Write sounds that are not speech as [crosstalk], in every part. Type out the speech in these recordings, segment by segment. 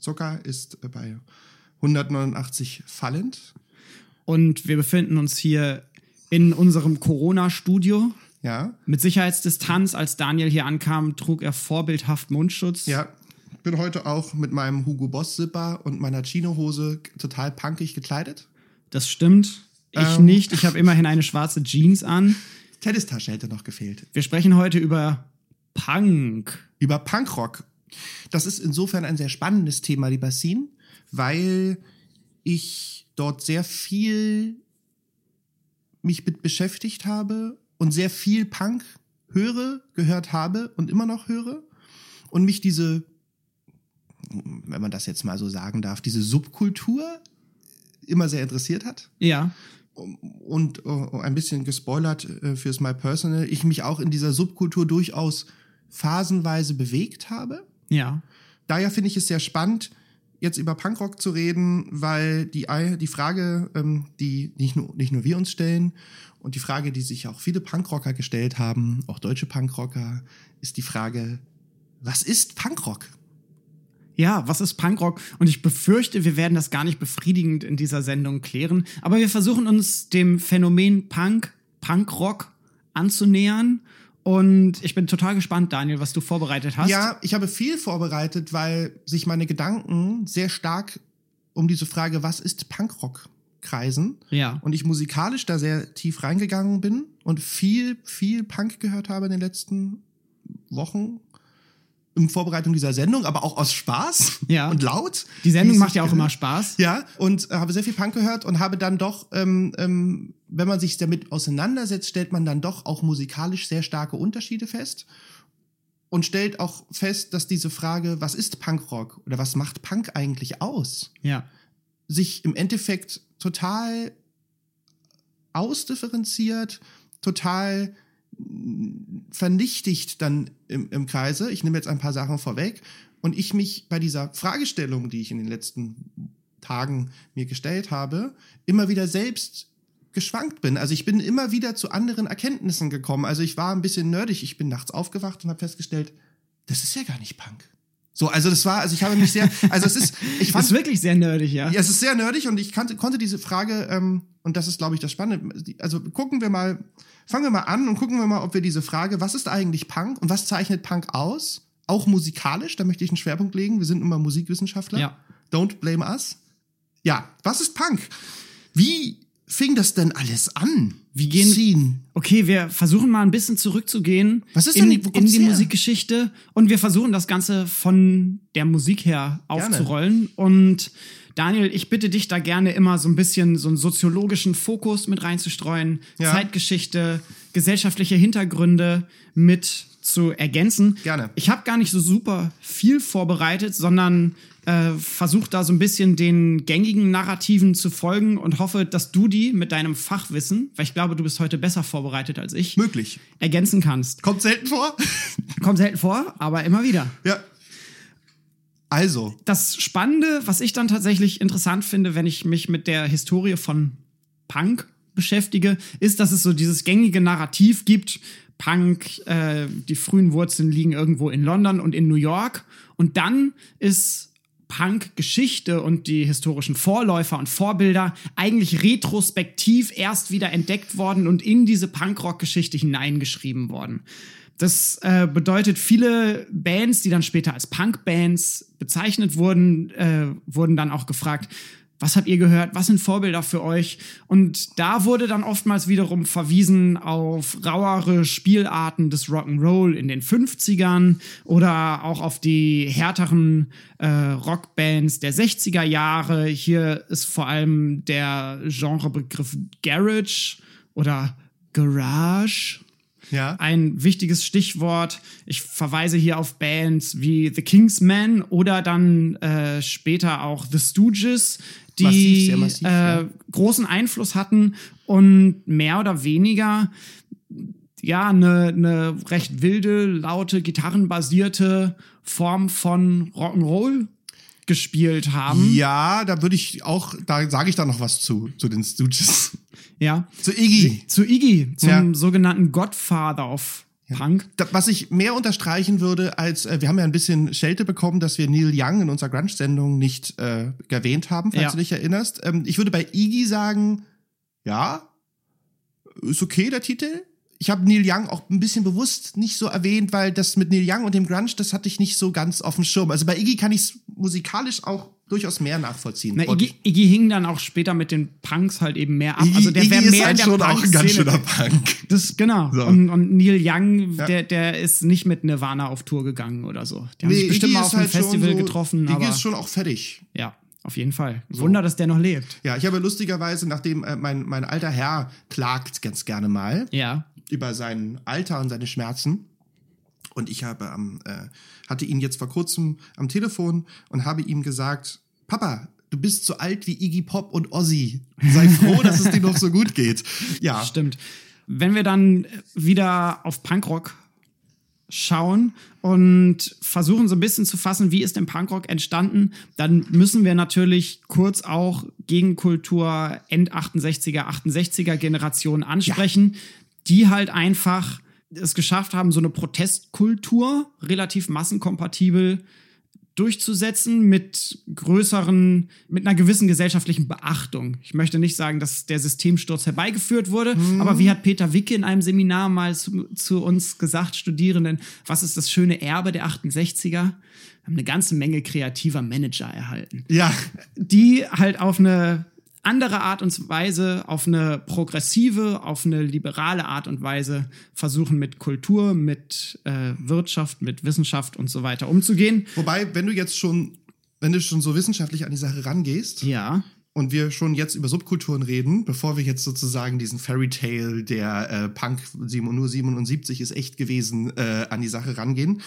Zucker ist äh, bei 189 fallend. Und wir befinden uns hier in unserem Corona-Studio. Ja. Mit Sicherheitsdistanz. Als Daniel hier ankam, trug er vorbildhaft Mundschutz. Ja. Bin heute auch mit meinem Hugo Boss Zipper und meiner Chino-Hose total punkig gekleidet. Das stimmt. Ich Ähm. nicht. Ich habe immerhin eine schwarze Jeans an. Tennistasche hätte noch gefehlt. Wir sprechen heute über Punk. Über Punkrock. Das ist insofern ein sehr spannendes Thema, lieber Sin, weil ich dort sehr viel mich mit beschäftigt habe und sehr viel Punk höre, gehört habe und immer noch höre und mich diese, wenn man das jetzt mal so sagen darf, diese Subkultur immer sehr interessiert hat Ja. und äh, ein bisschen gespoilert äh, fürs My Personal, ich mich auch in dieser Subkultur durchaus phasenweise bewegt habe. Ja. Daher finde ich es sehr spannend, jetzt über Punkrock zu reden, weil die, die Frage, ähm, die nicht nur, nicht nur wir uns stellen und die Frage, die sich auch viele Punkrocker gestellt haben, auch deutsche Punkrocker, ist die Frage, was ist Punkrock? Ja, was ist Punkrock? Und ich befürchte, wir werden das gar nicht befriedigend in dieser Sendung klären. Aber wir versuchen uns dem Phänomen Punk, Punkrock anzunähern. Und ich bin total gespannt, Daniel, was du vorbereitet hast. Ja, ich habe viel vorbereitet, weil sich meine Gedanken sehr stark um diese Frage, was ist Punkrock, kreisen. Ja. Und ich musikalisch da sehr tief reingegangen bin und viel, viel Punk gehört habe in den letzten Wochen. In Vorbereitung dieser Sendung, aber auch aus Spaß [laughs] Ja. und laut. Die Sendung macht ja auch immer Spaß. Ja, und äh, habe sehr viel Punk gehört und habe dann doch, ähm, ähm, wenn man sich damit auseinandersetzt, stellt man dann doch auch musikalisch sehr starke Unterschiede fest und stellt auch fest, dass diese Frage, was ist Punkrock oder was macht Punk eigentlich aus, Ja. sich im Endeffekt total ausdifferenziert, total vernichtigt dann im, im Kreise. Ich nehme jetzt ein paar Sachen vorweg und ich mich bei dieser Fragestellung, die ich in den letzten Tagen mir gestellt habe, immer wieder selbst geschwankt bin. Also ich bin immer wieder zu anderen Erkenntnissen gekommen. Also ich war ein bisschen nerdig. Ich bin nachts aufgewacht und habe festgestellt, das ist ja gar nicht Punk. So, also das war, also ich habe mich sehr, also es ist, [laughs] ich fand ist wirklich sehr nerdig, ja. ja, es ist sehr nerdig und ich kannte, konnte diese Frage, ähm, und das ist, glaube ich, das Spannende. Also gucken wir mal, fangen wir mal an und gucken wir mal, ob wir diese Frage, was ist eigentlich Punk und was zeichnet Punk aus? Auch musikalisch, da möchte ich einen Schwerpunkt legen. Wir sind immer Musikwissenschaftler. Ja. Don't blame us. Ja, was ist Punk? Wie fing das denn alles an? Wie gehen- Scene. Okay, wir versuchen mal ein bisschen zurückzugehen Was ist in, denn- in kommt's die her? Musikgeschichte und wir versuchen das Ganze von der Musik her aufzurollen. Und Daniel, ich bitte dich da gerne immer so ein bisschen so einen soziologischen Fokus mit reinzustreuen, Ja. Zeitgeschichte, gesellschaftliche Hintergründe mit zu ergänzen. Gerne. Ich habe gar nicht so super viel vorbereitet, sondern äh, versuche da so ein bisschen den gängigen Narrativen zu folgen und hoffe, dass du die mit deinem Fachwissen, weil ich glaube, du bist heute besser vorbereitet als ich, Möglich. ergänzen kannst. Kommt selten vor. [laughs] Kommt selten vor, aber immer wieder. ja. Also, Das Spannende, was ich dann tatsächlich interessant finde, wenn ich mich mit der Historie von Punk beschäftige, ist, dass es so dieses gängige Narrativ gibt. Punk, äh, die frühen Wurzeln liegen irgendwo in London und in New York. Und dann ist Punk-Geschichte und die historischen Vorläufer und Vorbilder eigentlich retrospektiv erst wieder entdeckt worden und in diese Punkrock-Geschichte hineingeschrieben worden. Das äh, bedeutet, viele Bands, die dann später als Punk-Bands bezeichnet wurden, äh, wurden dann auch gefragt, was habt ihr gehört? Was sind Vorbilder für euch? Und da wurde dann oftmals wiederum verwiesen auf rauere Spielarten des Rock'n'Roll in den 50ern oder auch auf die härteren äh, Rockbands der 60er Jahre. Hier ist vor allem der Genrebegriff Garage oder Garage ja. ein wichtiges Stichwort. Ich verweise hier auf Bands wie The Kingsmen oder dann äh, später auch The Stooges, die Massiv, massiv, äh, ja. großen Einfluss hatten und mehr oder weniger ja eine ne recht wilde, laute, gitarrenbasierte Form von Rock'n'Roll gespielt haben. Ja, da würde ich auch, da sage ich da noch was zu, zu den Stooges. Ja. Zu Iggy. Zu Iggy, zum Ja. sogenannten Godfather of Punk. Da, was ich mehr unterstreichen würde, als äh, wir haben ja ein bisschen Schelte bekommen, dass wir Neil Young in unserer Grunge-Sendung nicht äh, erwähnt haben, falls Ja. du dich erinnerst. Ähm, ich würde bei Iggy sagen, ja, ist okay der Titel. Ich habe Neil Young auch ein bisschen bewusst nicht so erwähnt, weil das mit Neil Young und dem Grunge, das hatte ich nicht so ganz auf dem Schirm. Also bei Iggy kann ich es musikalisch auch durchaus mehr nachvollziehen. Na, Iggy, Iggy hing dann auch später mit den Punks halt eben mehr ab. Iggy, also der wäre ist mehr in halt der schon auch ein ganz schöner Punk. Das genau. So. Und, und Neil Young, Ja. der, der ist nicht mit Nirvana auf Tour gegangen oder so. Die haben Nee, sich bestimmt Iggy mal ist auf einem halt schon Festival so- getroffen, Iggy aber ist schon auch fertig. ja, auf jeden Fall. Wunder, dass der noch lebt. Ja, ich habe lustigerweise, nachdem äh, mein, mein alter Herr klagt ganz gerne mal Ja. Über sein Alter und seine Schmerzen. Und ich habe am, äh, hatte ihn jetzt vor kurzem am Telefon und habe ihm gesagt, Papa, du bist so alt wie Iggy Pop und Ozzy. Sei [laughs] froh, dass es dir noch so gut geht. Ja, Stimmt. Wenn wir dann wieder auf Punkrock schauen und versuchen so ein bisschen zu fassen, wie ist denn Punkrock entstanden, dann müssen wir natürlich kurz auch Gegenkultur End 68er, 68er Generation ansprechen, die halt einfach es geschafft haben, so eine Protestkultur relativ massenkompatibel durchzusetzen mit größeren, mit einer gewissen gesellschaftlichen Beachtung. Ich möchte nicht sagen, dass der Systemsturz herbeigeführt wurde, aber wie hat Peter Wicke in einem Seminar mal zu, zu uns gesagt, Studierenden, was ist das schöne Erbe der 68er? Wir haben eine ganze Menge kreativer Manager erhalten ja, die halt auf eine andere Art und Weise, auf eine progressive, auf eine liberale Art und Weise versuchen mit Kultur, mit äh, Wirtschaft, mit Wissenschaft und so weiter umzugehen. wobei, wenn du jetzt schon, wenn du schon so wissenschaftlich an die Sache rangehst, Ja. und wir schon jetzt über Subkulturen reden, bevor wir jetzt sozusagen diesen Fairy Tale, der äh, Punk nur 77 ist echt gewesen, äh, an die Sache rangehen.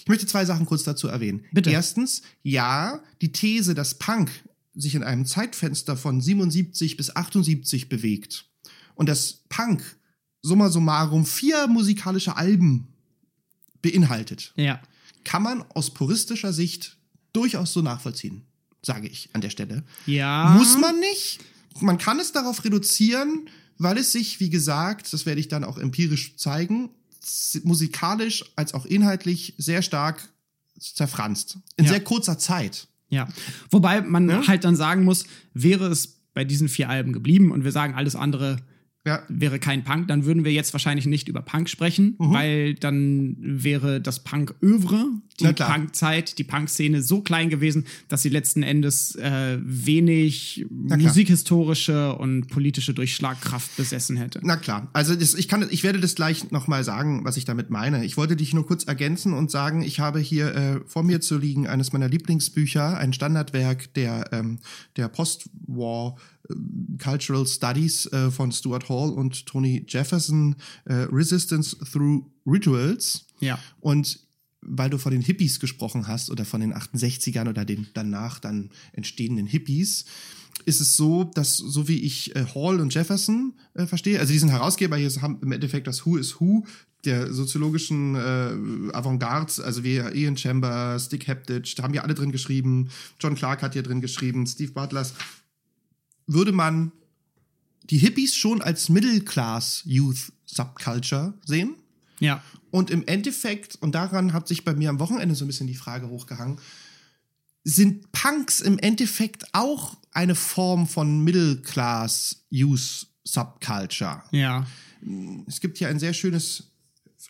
Ich möchte zwei Sachen kurz dazu erwähnen. Bitte. Erstens, ja, die These, dass Punk sich in einem Zeitfenster von 77 bis 78 bewegt und dass Punk summa summarum vier musikalische Alben beinhaltet, Ja. kann man aus puristischer Sicht durchaus so nachvollziehen, sage ich an der Stelle. Ja. Muss man nicht. Man kann es darauf reduzieren, weil es sich, wie gesagt, das werde ich dann auch empirisch zeigen, musikalisch als auch inhaltlich sehr stark zerfranst. In Ja. sehr kurzer Zeit. Ja. Wobei man Ja? halt dann sagen muss, wäre es bei diesen vier Alben geblieben und wir sagen, alles andere Ja, wäre kein Punk, dann würden wir jetzt wahrscheinlich nicht über Punk sprechen, Mhm. weil dann wäre das Punk-Övre, die. Punk-Zeit, die Punk-Szene so klein gewesen, dass sie letzten Endes äh, wenig musikhistorische und politische Durchschlagkraft besessen hätte. na klar. Also das, ich kann, ich werde das gleich nochmal sagen, was ich damit meine. Ich wollte dich nur kurz ergänzen und sagen, ich habe hier äh, vor mir zu liegen eines meiner Lieblingsbücher, ein Standardwerk der ähm, der Postwar Cultural Studies äh, von Stuart Hall und Tony Jefferson, äh, Resistance Through Rituals. Ja. Und weil du von den Hippies gesprochen hast oder von den 68ern oder den danach dann entstehenden Hippies, ist es so, dass so wie ich äh, Hall und Jefferson äh, verstehe, also diesen Herausgeber hier haben im Endeffekt das Who is Who der soziologischen äh, Avantgarde, also wie Ian Chambers, Dick Heptich, da haben ja alle drin geschrieben, John Clark hat hier drin geschrieben, Steve Butlers, würde man die Hippies schon als Middle-Class Youth Subculture sehen? Ja. Und im Endeffekt, und daran hat sich bei mir am Wochenende so ein bisschen die Frage hochgehangen, sind Punks im Endeffekt auch eine Form von Middle-Class Youth Subculture? Ja. Es gibt hier ein sehr schönes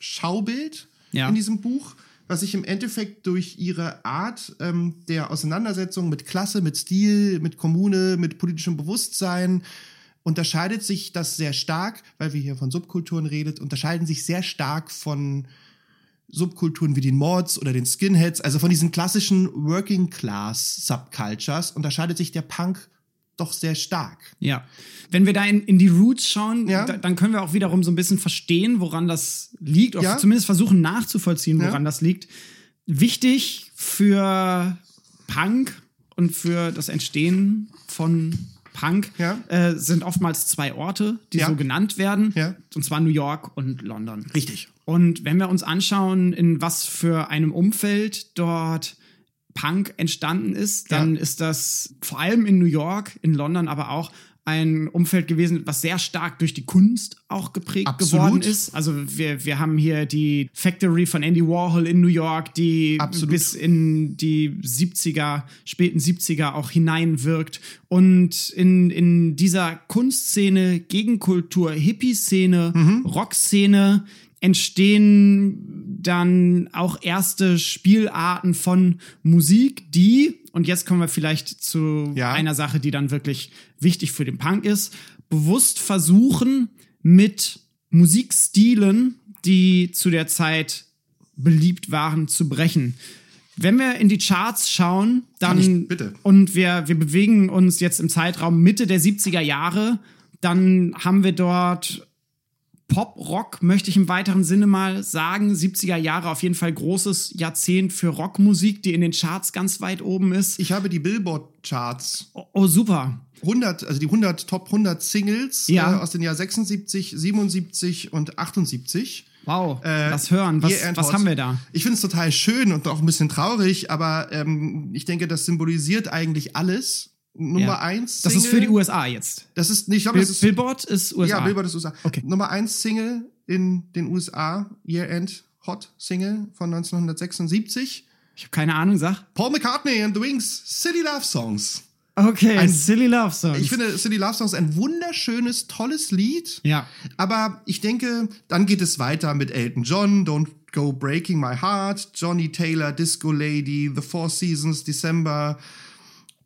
Schaubild Ja. in diesem Buch, was sich im Endeffekt durch ihre Art ähm, der Auseinandersetzung mit Klasse, mit Stil, mit Kommune, mit politischem Bewusstsein unterscheidet sich das sehr stark, weil wir hier von Subkulturen redet, unterscheiden sich sehr stark von Subkulturen wie den Mods oder den Skinheads, also von diesen klassischen Working Class Subcultures unterscheidet sich der Punk doch sehr stark. Ja. Wenn wir da in, in die Roots schauen, Ja. da, dann können wir auch wiederum so ein bisschen verstehen, woran das liegt, oder Ja. zumindest versuchen nachzuvollziehen, Ja. woran das liegt. Wichtig für Punk und für das Entstehen von Punk Ja. äh, sind oftmals zwei Orte, die Ja. so genannt werden, Ja. und zwar New York und London. Richtig. Und wenn wir uns anschauen, in was für einem Umfeld dort Punk entstanden ist, dann Ja. ist das vor allem in New York, in London aber auch ein Umfeld gewesen, was sehr stark durch die Kunst auch geprägt Absolut. geworden ist. Also wir, wir haben hier die Factory von Andy Warhol in New York, die Absolut. bis in die 70er, späten 70er auch hineinwirkt. Und in, in dieser Kunstszene, Gegenkultur, Hippie-Szene, Mhm. Rockszene entstehen dann auch erste Spielarten von Musik, die, und jetzt kommen wir vielleicht zu Ja. einer Sache, die dann wirklich wichtig für den Punk ist, bewusst versuchen, mit Musikstilen, die zu der Zeit beliebt waren, zu brechen. Wenn wir in die Charts schauen, dann ich- bitte. und wir, wir bewegen uns jetzt im Zeitraum Mitte der 70er Jahre, dann haben wir dort Pop-Rock, möchte ich im weiteren Sinne mal sagen. 70er Jahre auf jeden Fall großes Jahrzehnt für Rockmusik, die in den Charts ganz weit oben ist. Ich habe die Billboard-Charts Oh, oh super. 100, also die 100 Top 100 Singles Ja. äh, aus den Jahren 76, 77 und 78. Wow. Äh, Lass hören. Was, was haben wir da? Ich finde es total schön und auch ein bisschen traurig, aber ähm, ich denke, das symbolisiert eigentlich alles. Nummer Ja. eins. Das ist für die USA jetzt. Das ist nicht, ich glaube, Bill, das ist Billboard ist USA. ja Billboard ist USA. Okay. Nummer eins Single in den USA, Year End Hot Single von 1976. Ich habe keine Ahnung, sag. Paul McCartney and the Wings, City Love Songs. Okay, Ein- Silly Love Songs. Ich finde City Love Songs ein wunderschönes, tolles Lied. Ja. Aber ich denke, dann geht es weiter mit Elton John, Don't Go Breaking My Heart, Johnny Taylor, Disco Lady, The Four Seasons, December,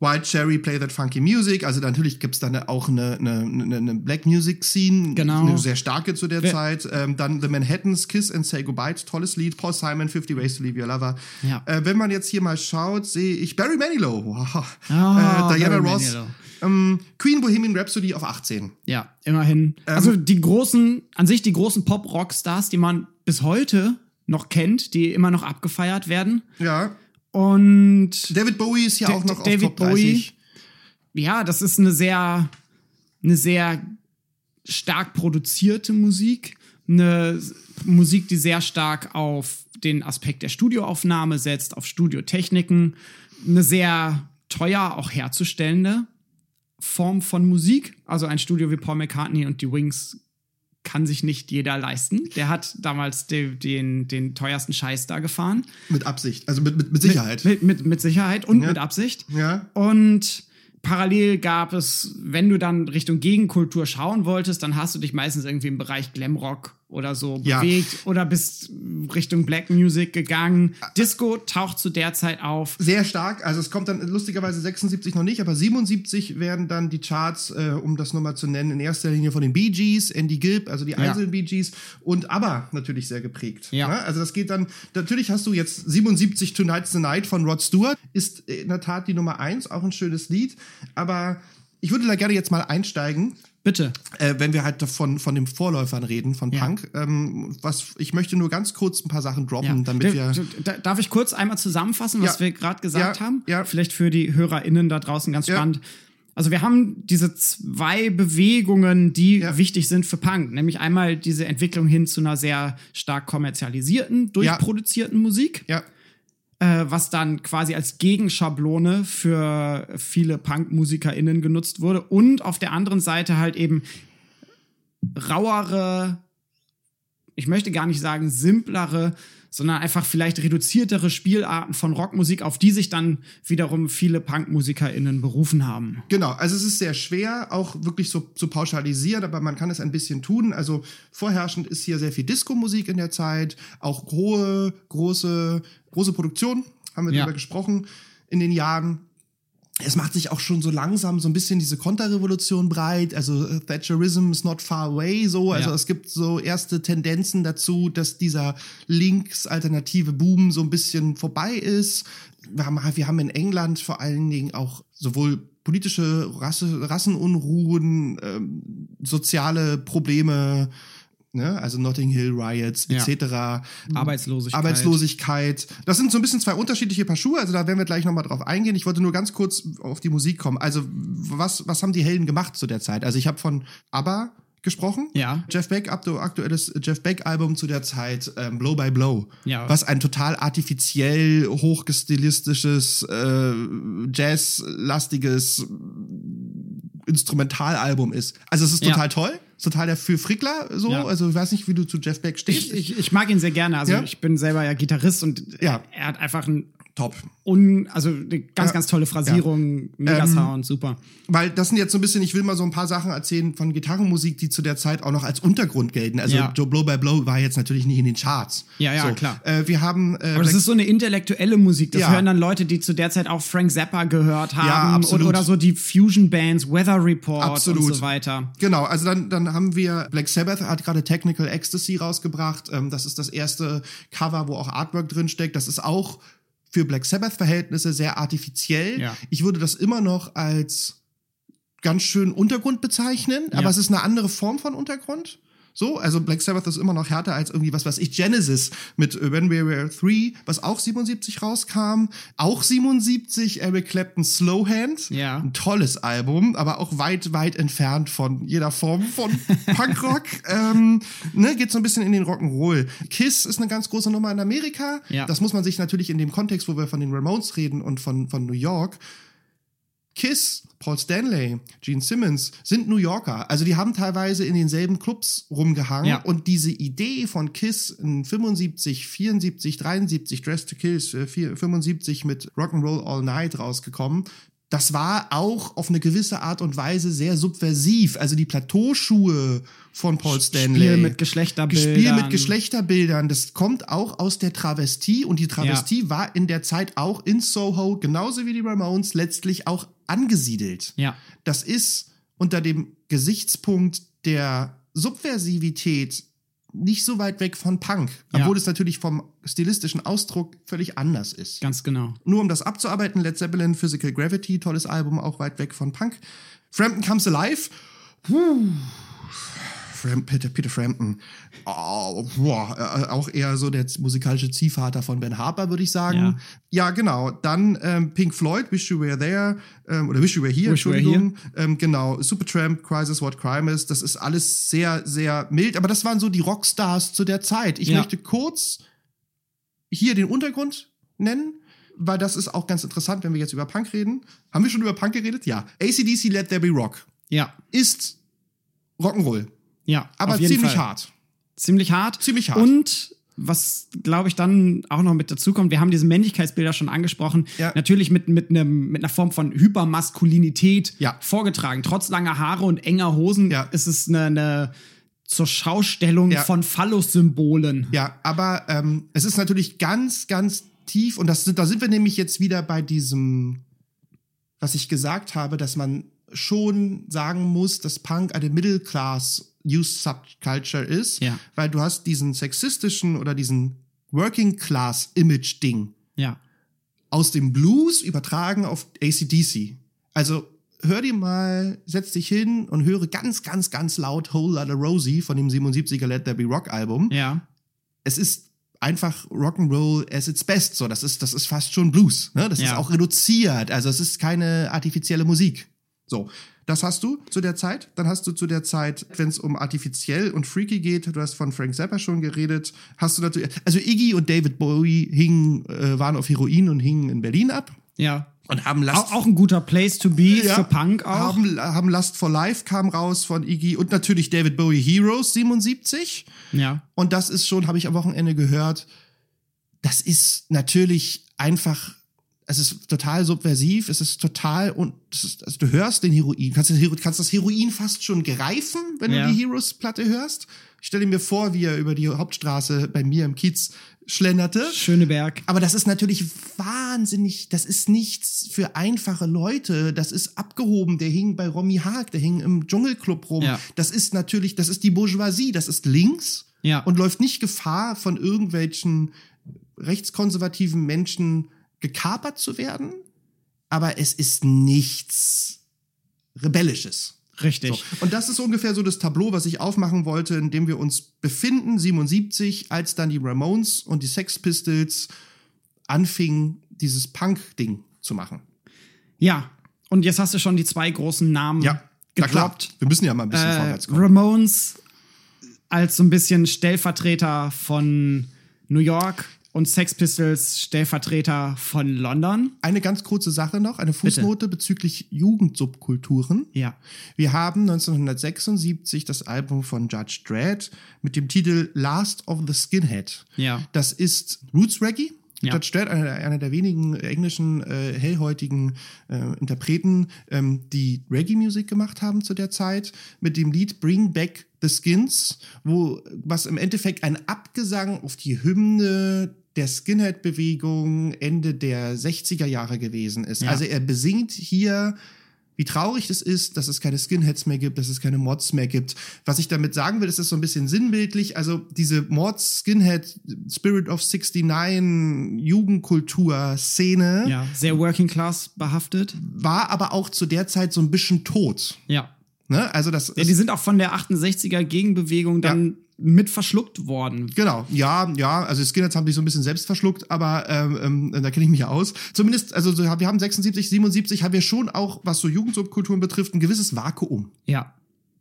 White Cherry, Play That Funky Music. Also natürlich gibt's dann auch eine, eine, eine, Black Music Scene, Genau. eine sehr starke zu der Wer- Zeit. Ähm, dann The Manhattans, Kiss and Say Goodbye, tolles Lied. Paul Simon, 50 Ways to Leave Your Lover. Ja. Äh, wenn man jetzt hier mal schaut, sehe ich Barry Manilow, wow. Ah, äh, Diana Barry Ross, ähm, Queen Bohemian Rhapsody auf 18. Ja, immerhin. also die großen, an sich die großen Pop-Rock-Stars, die man bis heute noch kennt, die immer noch abgefeiert werden. Ja, Und David Bowie ist ja Da- auch noch David auf Top 30. ja, das ist eine sehr, eine sehr stark produzierte Musik. Eine Musik, die sehr stark auf den Aspekt der Studioaufnahme setzt, auf Studiotechniken. Eine sehr teuer auch herzustellende Form von Musik. Also ein Studio wie Paul McCartney und die Wings kann sich nicht jeder leisten. Der hat damals den, den, den teuersten Scheiß da gefahren. Mit Absicht, also mit, mit, mit Sicherheit. Mit, mit, mit Sicherheit und Ja. mit Absicht. ja. Und parallel gab es, wenn du dann Richtung Gegenkultur schauen wolltest, dann hast du dich meistens irgendwie im Bereich Glamrock oder so Ja. bewegt oder bist Richtung Black Music gegangen. Disco taucht zu der Zeit auf. Sehr stark. Also es kommt dann lustigerweise 76 noch nicht, aber 77 werden dann die Charts, äh, um das nochmal zu nennen, in erster Linie von den Bee Gees, Andy Gibb, also die einzelnen Bee Gees und ABBA natürlich sehr geprägt. Ja. Ne? Also das geht dann, natürlich hast du jetzt 77 Tonight's the Night von Rod Stewart, ist in der Tat die Nummer eins, auch ein schönes Lied, aber ich würde da gerne jetzt mal einsteigen Bitte. äh, wenn wir halt von, von den Vorläufern reden, von Ja. Punk. Ähm, was, ich möchte nur ganz kurz ein paar Sachen droppen, damit Da- wir. da- Darf ich kurz einmal zusammenfassen, was Ja. wir gerade gesagt Ja, haben? ja. Vielleicht für die HörerInnen da draußen ganz Ja. spannend. Also wir haben diese zwei Bewegungen, die Ja. wichtig sind für Punk. Nämlich einmal diese Entwicklung hin zu einer sehr stark kommerzialisierten, durchproduzierten Musik. Ja, äh, was dann quasi als Gegenschablone für viele Punk-MusikerInnen genutzt wurde. Und auf der anderen Seite halt eben rauere, ich möchte gar nicht sagen simplere, sondern einfach vielleicht reduziertere Spielarten von Rockmusik, auf die sich dann wiederum viele Punk-MusikerInnen berufen haben. genau. Also es ist sehr schwer, auch wirklich so zu pauschalisieren, aber man kann es ein bisschen tun. Also vorherrschend ist hier sehr viel Disco-Musik in der Zeit, auch hohe, große, große Produktion, haben wir Ja. darüber gesprochen, in den Jahren. Es macht sich auch schon so langsam so ein bisschen diese Konterrevolution breit. Also äh, Thatcherism is not far away. So, also Ja. es gibt so erste Tendenzen dazu, dass dieser links-alternative Boom so ein bisschen vorbei ist. Wir haben, wir haben in England vor allen Dingen auch sowohl politische Rasse, Rassenunruhen, ähm, soziale Probleme, ne? also Notting Hill Riots Ja. etc. Arbeitslosigkeit. Arbeitslosigkeit. Das sind so ein bisschen zwei unterschiedliche Paar Schuhe, also da werden wir gleich nochmal drauf eingehen. Ich wollte nur ganz kurz auf die Musik kommen. Also, was, was haben die Helden gemacht zu der Zeit? Also, ich habe von ABBA gesprochen. Ja. Jeff Beck, aktuelles Jeff Beck-Album zu der Zeit, ähm, Blow by Blow. Ja. Was ein total artifiziell, hochgestilistisches, äh, Jazz-lastiges Instrumentalalbum ist. Also es ist Ja. total toll. Total der für Frickler so. Ja. Also ich weiß nicht, wie du zu Jeff Beck stehst. Ich, ich, ich mag ihn sehr gerne. Also Ja. ich bin selber ja Gitarrist und Ja. er hat einfach ein Top. un, also eine ganz, Ja. ganz tolle Phrasierung, mega Ähm, Sound, super. Weil das sind jetzt so ein bisschen, ich will mal so ein paar Sachen erzählen von Gitarrenmusik, die zu der Zeit auch noch als Untergrund gelten. Also Ja. Blow by Blow war jetzt natürlich nicht in den Charts. Ja, ja, so. klar. Äh, wir haben äh, Aber das ist so eine intellektuelle Musik. Das Ja. hören dann Leute, die zu der Zeit auch Frank Zappa gehört haben absolut. oder, oder so die Fusion Bands, Weather Report Absolut. und so weiter. Genau, also dann, dann haben wir, Black Sabbath hat gerade Technical Ecstasy rausgebracht. Ähm, das ist das erste Cover, wo auch Artwork drin steckt. Das ist auch für Black Sabbath-Verhältnisse sehr artifiziell. Ja. Ich würde das immer noch als ganz schön Untergrund bezeichnen, aber Ja. es ist eine andere Form von Untergrund. So, also Black Sabbath ist immer noch härter als irgendwie was weiß ich, Genesis mit äh, When We Were Three, was auch 77 rauskam. Auch 77 Eric Clapton Slowhand. Ja. Ein tolles Album, aber auch weit, weit entfernt von jeder Form von [laughs] Punkrock. ähm, ne, geht so ein bisschen in den Rock'n'Roll. Kiss ist eine ganz große Nummer in Amerika. Ja. Das muss man sich natürlich in dem Kontext, wo wir von den Ramones reden und von, von New York, Kiss, Paul Stanley, Gene Simmons sind New Yorker. Also die haben teilweise in denselben Clubs rumgehangen. Ja. Und diese Idee von Kiss in 75, 74, 73, Dress to Kills, äh, vier- 75 mit Rock'n'Roll All Night rausgekommen. Das war auch auf eine gewisse Art und Weise sehr subversiv. Also die Plateauschuhe von Paul Stanley. Spiel mit Geschlechterbildern. Spiel mit Geschlechterbildern. Das kommt auch aus der Travestie und die Travestie war in der Zeit auch in Soho, genauso wie die Ramones, letztlich auch angesiedelt. Ja. Das ist unter dem Gesichtspunkt der Subversivität nicht so weit weg von Punk, Ja. obwohl es natürlich vom stilistischen Ausdruck völlig anders ist. Ganz genau. Nur um das abzuarbeiten, Led Zeppelin, Physical Gravity, tolles Album, auch weit weg von Punk. Frampton Comes Alive. Puh. Fram Peter, Peter Frampton. Oh, boah, äh, auch eher so der musikalische Ziehvater von Ben Harper, würde ich sagen. Ja. Ja, genau. Dann ähm, Pink Floyd, Wish You Were There, ähm, oder Wish You Were Here, Wish You Were Entschuldigung. Ähm, genau, Supertramp, Crisis, What Crime Is. Das ist alles sehr, sehr mild. Aber das waren so die Rockstars zu der Zeit. Ich Ja. möchte kurz hier den Untergrund nennen, weil das ist auch ganz interessant, wenn wir jetzt über Punk reden. Haben wir schon über Punk geredet? Ja. ACDC Let There Be Rock Ja. ist Rock'n'Roll, Ja. aber ziemlich Fall. hart. Ziemlich hart. Ziemlich hart. Und was, glaube ich, dann auch noch mit dazu kommt, wir haben diese Männlichkeitsbilder schon angesprochen, Ja. natürlich mit, mit, einem, mit einer Form von Hypermaskulinität Ja. vorgetragen. Trotz langer Haare und enger Hosen Ja. ist es eine, eine zur Schaustellung von Phallus-Symbolen. Ja, aber ähm, es ist natürlich ganz, ganz tief und das da sind wir nämlich jetzt wieder bei diesem, was ich gesagt habe, dass man schon sagen muss, dass Punk eine Middle Class Youth Subculture ist, Ja. weil du hast diesen sexistischen oder diesen Working Class Image Ding Ja. aus dem Blues übertragen auf ACDC. Also hör dir mal, setz dich hin und höre ganz, ganz, ganz laut Whole Lotta Rosie von dem 77er Let There Be Rock Album. Ja. Es ist einfach Rock'n'Roll as its best. So, das ist, das ist fast schon Blues. Ne? Das Ja. ist auch reduziert. Also es ist keine artifizielle Musik. So. Das hast du zu der Zeit. Dann hast du zu der Zeit, wenn es um artifiziell und freaky geht, du hast von Frank Zappa schon geredet, hast du natürlich, also Iggy und David Bowie hingen, äh, waren auf Heroin und hingen in Berlin ab Ja. und haben Last Auch, auch ein guter Place to be Ja, für Punk auch. Haben, haben Lust for Life kam raus von Iggy und natürlich David Bowie Heroes 77. ja. Und das ist schon, habe ich am Wochenende gehört, das ist natürlich einfach, es ist total subversiv, es ist total und ist, also du hörst den Heroin, kannst, kannst das Heroin fast schon greifen, wenn Ja. du die Heroes-Platte hörst. Ich stelle mir vor, wie er über die Hauptstraße bei mir im Kiez schlenderte. Schöneberg. Aber das ist natürlich wahnsinnig, das ist nichts für einfache Leute. Das ist abgehoben. Der hing bei Romy Haag, der hing im Dschungelclub rum. Ja. Das ist natürlich, das ist die Bourgeoisie, das ist links Ja. und läuft nicht Gefahr, von irgendwelchen rechtskonservativen Menschen gekapert zu werden. Aber es ist nichts Rebellisches. Richtig. So. Und das ist ungefähr so das Tableau, was ich aufmachen wollte, in dem wir uns befinden, 77, als dann die Ramones und die Sex Pistols anfingen, dieses Punk-Ding zu machen. Ja. Und jetzt hast du schon die zwei großen Namen Ja. Gedroppt. wir müssen ja mal ein bisschen Äh, vorwärts kommen. Ramones als so ein bisschen Stellvertreter von New York und Sex Pistols Stellvertreter von London. Eine ganz kurze Sache noch, eine Fußnote bezüglich Jugendsubkulturen. Ja. Wir haben 1976 das Album von Judge Dredd mit dem Titel Last of the Skinhead. Ja. Das ist Roots Reggae. Ja. Judge Dredd, einer, einer der wenigen englischen äh, hellhäutigen äh, Interpreten, ähm, die Reggae-Musik gemacht haben zu der Zeit, mit dem Lied Bring Back the Skins, wo was im Endeffekt ein Abgesang auf die Hymne der Skinhead-Bewegung Ende der 60er Jahre gewesen ist. Ja. Also er besingt hier wie traurig es ist, dass es keine Skinheads mehr gibt, dass es keine Mods mehr gibt. Was ich damit sagen will, ist es so ein bisschen sinnbildlich. Also diese Mods, Skinhead, Spirit of 69, Jugendkultur-Szene Ja. Sehr Working Class behaftet. war aber auch zu der Zeit so ein bisschen tot. Ja. Ne? Also das Ja, die sind auch von der 68er Gegenbewegung dann mit verschluckt worden. Genau, ja, ja, also Skinheads haben sich so ein bisschen selbst verschluckt, aber ähm, ähm, da kenne ich mich ja aus. Zumindest, also so, wir haben 76, 77, haben wir schon auch, was so Jugendsubkulturen betrifft, ein gewisses Vakuum. Ja.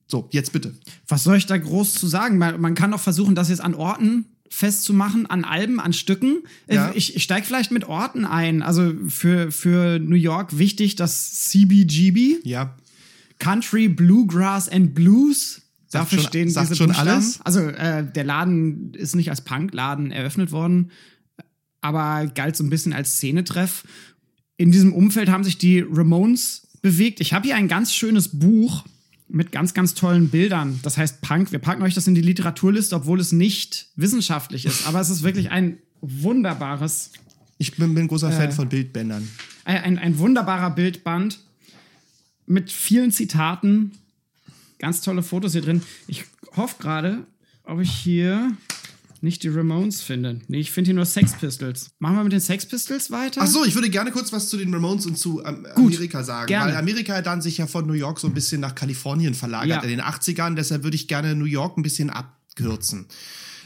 So, jetzt bitte. Was soll ich da groß zu sagen? Man, man kann auch versuchen, das jetzt an Orten festzumachen, an Alben, an Stücken. Äh, Ja. Ich, ich steige vielleicht mit Orten ein. Also für, für New York wichtig das CBGB, Ja, Country, Bluegrass and Blues. Sagt Dafür schon- stehen sagt diese schon Buchstaben. alles? Also äh, der Laden ist nicht als Punkladen eröffnet worden, aber galt so ein bisschen als Szenetreff. In diesem Umfeld haben sich die Ramones bewegt. Ich habe hier ein ganz schönes Buch mit ganz, ganz tollen Bildern. Das heißt Punk. Wir packen euch das in die Literaturliste, obwohl es nicht wissenschaftlich ist. Aber es ist wirklich ein wunderbares, ich bin, bin ein großer Äh. Fan von Bildbändern. ein, ein wunderbarer Bildband mit vielen Zitaten. Ganz tolle Fotos hier drin. Ich hoffe gerade, ob ich hier nicht die Ramones finde. Nee, ich finde hier nur Sex Pistols. Machen wir mit den Sex Pistols weiter? Ach so, ich würde gerne kurz was zu den Ramones und zu ähm, Gut, Amerika sagen, gerne. weil Amerika dann sich ja von New York so ein bisschen nach Kalifornien verlagert Ja. in den 80ern, deshalb würde ich gerne New York ein bisschen abkürzen.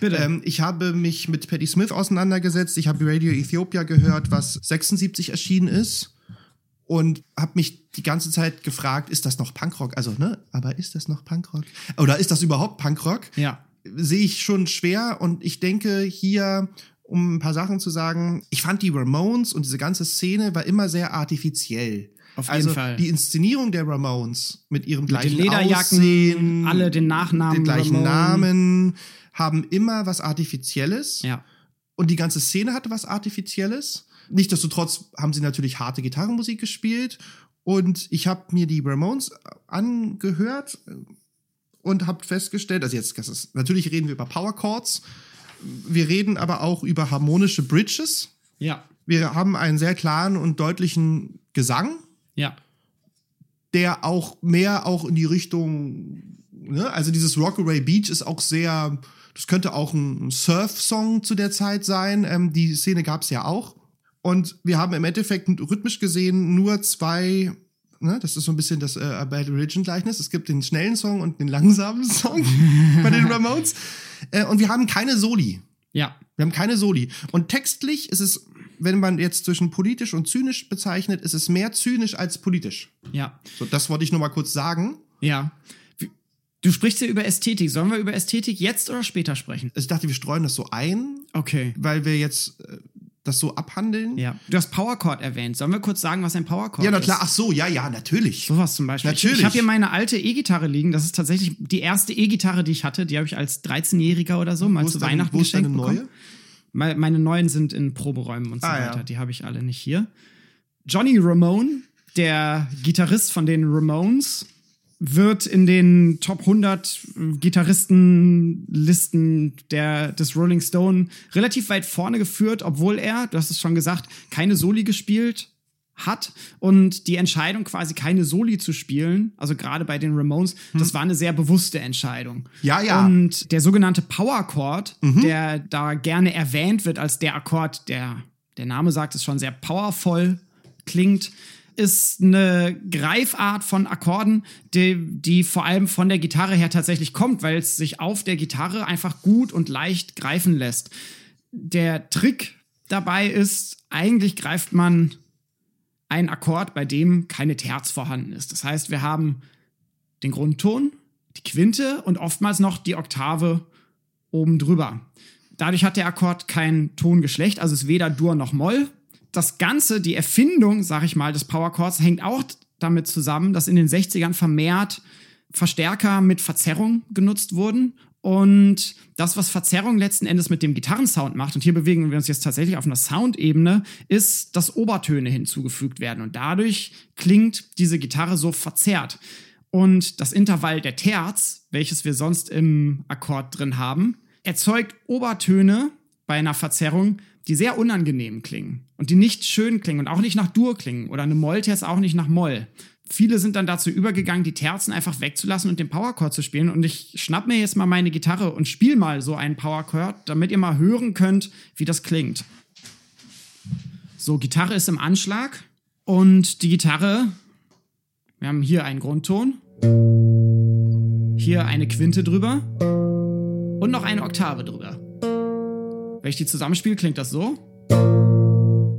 Bitte. Ähm, ich habe mich mit Patti Smith auseinandergesetzt, ich habe Radio Ethiopia gehört, was 76 erschienen ist und habe mich die ganze Zeit gefragt, ist das noch Punkrock? Also, ne, aber ist das noch Punkrock? Oder ist das überhaupt Punkrock? ja. sehe ich schon schwer und ich denke hier, um ein paar Sachen zu sagen, ich fand die Ramones und diese ganze Szene war immer sehr artifiziell. Auf jeden also Fall. die Inszenierung der Ramones mit ihrem Mit gleichen den Lederjacken, Aussehen, alle den Nachnamen den gleichen Ramone. Namen, haben immer was Artifizielles. Ja. Und die ganze Szene hatte was Artifizielles. Nichtsdestotrotz haben sie natürlich harte Gitarrenmusik gespielt. Und ich habe mir die Ramones angehört und habe festgestellt, also jetzt, ist, natürlich reden wir über Power Chords. Wir reden aber auch über harmonische Bridges. Ja. Wir haben einen sehr klaren und deutlichen Gesang, Ja. der auch mehr auch in die Richtung, ne? also dieses Rockaway Beach ist auch sehr, das könnte auch ein Surf-Song zu der Zeit sein. Ähm, die Szene gab es ja auch. Und wir haben im Endeffekt rhythmisch gesehen nur zwei, ne? das ist so ein bisschen das äh, Bad Religion-Gleichnis. Es gibt den schnellen Song und den langsamen [laughs] Song bei den Ramones. Äh, und wir haben keine Soli. Ja. Wir haben keine Soli. Und textlich ist es, wenn man jetzt zwischen politisch und zynisch bezeichnet, ist es mehr zynisch als politisch. Ja. So, das wollte ich nur mal kurz sagen. Ja. Du sprichst ja über Ästhetik. Sollen wir über Ästhetik jetzt oder später sprechen? Ich dachte, wir streuen das so ein, Okay. weil wir jetzt äh, das so abhandeln. Ja. Du hast Powerchord erwähnt. Sollen wir kurz sagen, was ein Powerchord Ja, na ist? klar. Ach so, ja, ja, natürlich. Sowas zum Beispiel. Natürlich. Ich, ich habe hier meine alte E-Gitarre liegen. Das ist tatsächlich die erste E-Gitarre, die ich hatte. Die habe ich als 13-Jähriger oder so mal zu ist deine- Weihnachten wo ist geschenkt deine bekommen. neue? Me- Meine neuen sind in Proberäumen und so Ah, ja. weiter. Die habe ich alle nicht hier. Johnny Ramone, der Gitarrist von den Ramones, wird in den Top 100 Gitarristenlisten der, des Rolling Stone relativ weit vorne geführt, obwohl er, du hast es schon gesagt, keine Soli gespielt hat und die Entscheidung quasi keine Soli zu spielen, also gerade bei den Ramones, das war eine sehr bewusste Entscheidung. Hm. Ja, ja. Und der sogenannte Power Chord, Mhm. der da gerne erwähnt wird als der Akkord, der der Name sagt es schon sehr powervoll klingt, ist eine Greifart von Akkorden, die, die vor allem von der Gitarre her tatsächlich kommt, weil es sich auf der Gitarre einfach gut und leicht greifen lässt. Der Trick dabei ist, eigentlich greift man einen Akkord, bei dem keine Terz vorhanden ist. Das heißt, wir haben den Grundton, die Quinte und oftmals noch die Oktave oben drüber. Dadurch hat der Akkord kein Tongeschlecht, also ist weder Dur noch Moll. Das Ganze, die Erfindung, sag ich mal, des Power Chords hängt auch damit zusammen, dass in den 60ern vermehrt Verstärker mit Verzerrung genutzt wurden. Und das, was Verzerrung letzten Endes mit dem Gitarrensound macht, und hier bewegen wir uns jetzt tatsächlich auf einer Soundebene, ist, dass Obertöne hinzugefügt werden. Und dadurch klingt diese Gitarre so verzerrt. Und das Intervall der Terz, welches wir sonst im Akkord drin haben, erzeugt Obertöne bei einer Verzerrung, die sehr unangenehm klingen und die nicht schön klingen und auch nicht nach Dur klingen oder eine Mollterz auch nicht nach Moll. Viele sind dann dazu übergegangen, die Terzen einfach wegzulassen und den Powerchord zu spielen. Und ich schnapp mir jetzt mal meine Gitarre und spiel mal so einen Powerchord, damit ihr mal hören könnt, wie das klingt. So, Gitarre ist im Anschlag und die Gitarre, wir haben hier einen Grundton, hier eine Quinte drüber und noch eine Oktave drüber. Wenn ich die zusammenspiele, klingt das so.